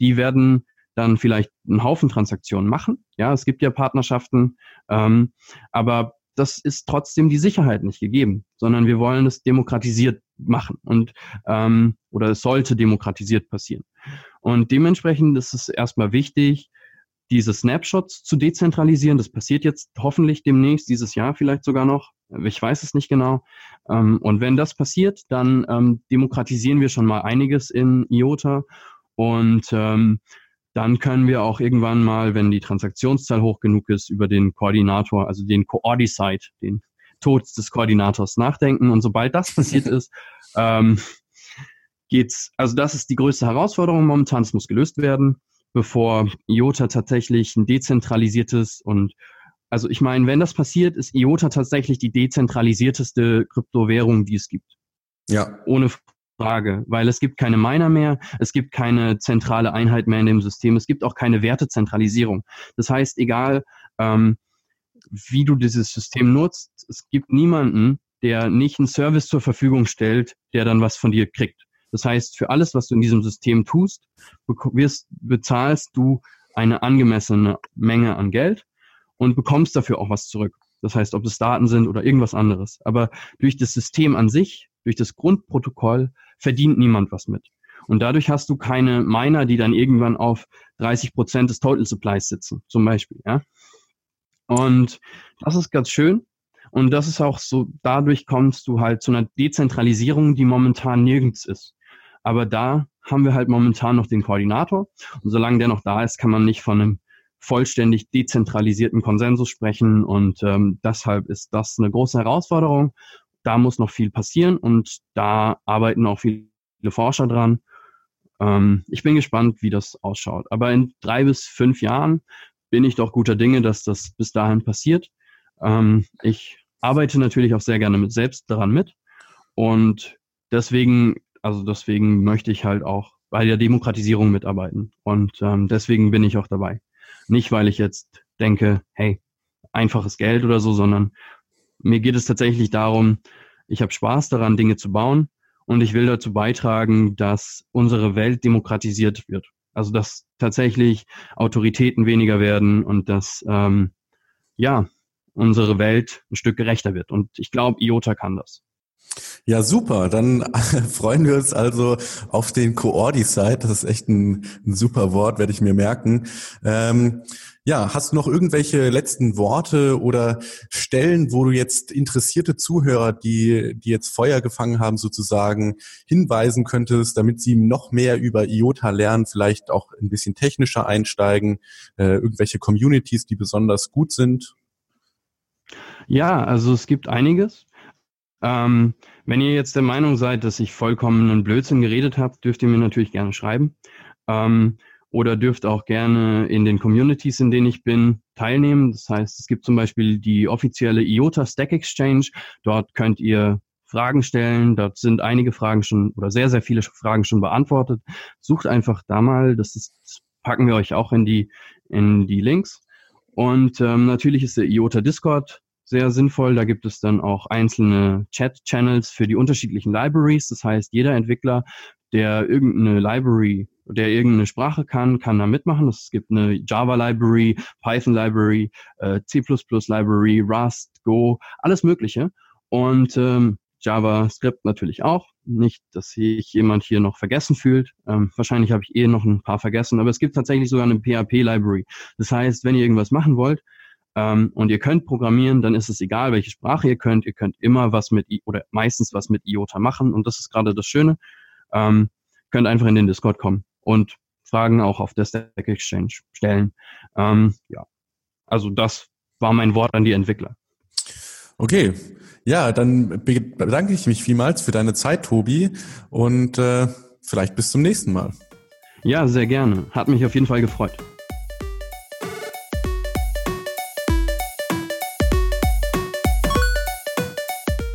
Speaker 3: die werden dann vielleicht einen Haufen Transaktionen machen. Ja, es gibt ja Partnerschaften, ähm, aber das ist trotzdem die Sicherheit nicht gegeben, sondern wir wollen es demokratisiert machen und ähm, oder es sollte demokratisiert passieren. Und dementsprechend ist es erstmal wichtig, diese Snapshots zu dezentralisieren. Das passiert jetzt hoffentlich demnächst, dieses Jahr vielleicht sogar noch. Ich weiß es nicht genau. Ähm, und wenn das passiert, dann ähm, demokratisieren wir schon mal einiges in IOTA und ähm, dann können wir auch irgendwann mal, wenn die Transaktionszahl hoch genug ist, über den Koordinator, also den Coordicite, den Tod des Koordinators nachdenken. Und sobald das passiert ist, ähm, geht's, also das ist die größte Herausforderung momentan, es muss gelöst werden, bevor IOTA tatsächlich ein dezentralisiertes und also ich meine, wenn das passiert, ist IOTA tatsächlich die dezentralisierteste Kryptowährung, die es gibt. Ja. Ohne Frage, weil es gibt keine Miner mehr, es gibt keine zentrale Einheit mehr in dem System, es gibt auch keine Wertezentralisierung. Das heißt, egal ähm, wie du dieses System nutzt, es gibt niemanden, der nicht einen Service zur Verfügung stellt, der dann was von dir kriegt. Das heißt, für alles, was du in diesem System tust, wirst, bezahlst du eine angemessene Menge an Geld und bekommst dafür auch was zurück. Das heißt, ob es Daten sind oder irgendwas anderes. Aber durch das System an sich, durch das Grundprotokoll, verdient niemand was mit. Und dadurch hast du keine Miner, die dann irgendwann auf 30 Prozent des Total Supplies sitzen, zum Beispiel. Ja? Und das ist ganz schön. Und das ist auch so, dadurch kommst du halt zu einer Dezentralisierung, die momentan nirgends ist. Aber da haben wir halt momentan noch den Koordinator. Und solange der noch da ist, kann man nicht von einem vollständig dezentralisierten Konsensus sprechen. Und ähm, deshalb ist das eine große Herausforderung. Da muss noch viel passieren und da arbeiten auch viele Forscher dran. Ähm, ich bin gespannt, wie das ausschaut. Aber in drei bis fünf Jahren bin ich doch guter Dinge, dass das bis dahin passiert. Ähm, ich arbeite natürlich auch sehr gerne mit selbst daran mit. Und deswegen, also deswegen möchte ich halt auch bei der Demokratisierung mitarbeiten. Und ähm, deswegen bin ich auch dabei. Nicht, weil ich jetzt denke, hey, einfaches Geld oder so, sondern mir geht es tatsächlich darum, ich habe Spaß daran, Dinge zu bauen und ich will dazu beitragen, dass unsere Welt demokratisiert wird. Also dass tatsächlich Autoritäten weniger werden und dass ähm, ja unsere Welt ein Stück gerechter wird. Und ich glaube, IOTA kann das.
Speaker 1: Ja, super. Dann freuen wir uns also auf den Coordi-Site. Das ist echt ein, ein, super Wort, werde ich mir merken. Ähm, ja, hast du noch irgendwelche letzten Worte oder Stellen, wo du jetzt interessierte Zuhörer, die, die jetzt Feuer gefangen haben, sozusagen hinweisen könntest, damit sie noch mehr über IOTA lernen, vielleicht auch ein bisschen technischer einsteigen, äh, irgendwelche Communities, die besonders gut sind?
Speaker 3: Ja, also es gibt einiges. Ähm, wenn ihr jetzt der Meinung seid, dass ich vollkommen einen Blödsinn geredet habe, dürft ihr mir natürlich gerne schreiben. Ähm, oder dürft auch gerne in den Communities, in denen ich bin, teilnehmen. Das heißt, es gibt zum Beispiel die offizielle IOTA Stack Exchange. Dort könnt ihr Fragen stellen. Dort sind einige Fragen schon oder sehr, sehr viele Fragen schon beantwortet. Sucht einfach da mal. Das, ist, das packen wir euch auch in die, in die Links. Und ähm, natürlich ist der IOTA Discord sehr sinnvoll. Da gibt es dann auch einzelne Chat-Channels für die unterschiedlichen Libraries. Das heißt, jeder Entwickler, der irgendeine Library, der irgendeine Sprache kann, kann da mitmachen. Es gibt eine Java-Library, Python-Library, äh, C++-Library, Rust, Go, alles Mögliche. Und ähm, JavaScript natürlich auch. Nicht, dass sich jemand hier noch vergessen fühlt. Ähm, wahrscheinlich habe ich eh noch ein paar vergessen, aber es gibt tatsächlich sogar eine PHP-Library. Das heißt, wenn ihr irgendwas machen wollt ähm, und ihr könnt programmieren, dann ist es egal, welche Sprache ihr könnt. Ihr könnt immer was mit I oder meistens was mit IOTA machen und das ist gerade das Schöne. Ähm, könnt einfach in den Discord kommen und Fragen auch auf der Stack Exchange stellen. Ähm, ja, also das war mein Wort an die Entwickler.
Speaker 1: Okay, ja, dann bedanke ich mich vielmals für deine Zeit, Tobi, und äh, vielleicht bis zum nächsten Mal.
Speaker 3: Ja, sehr gerne. Hat mich auf jeden Fall gefreut.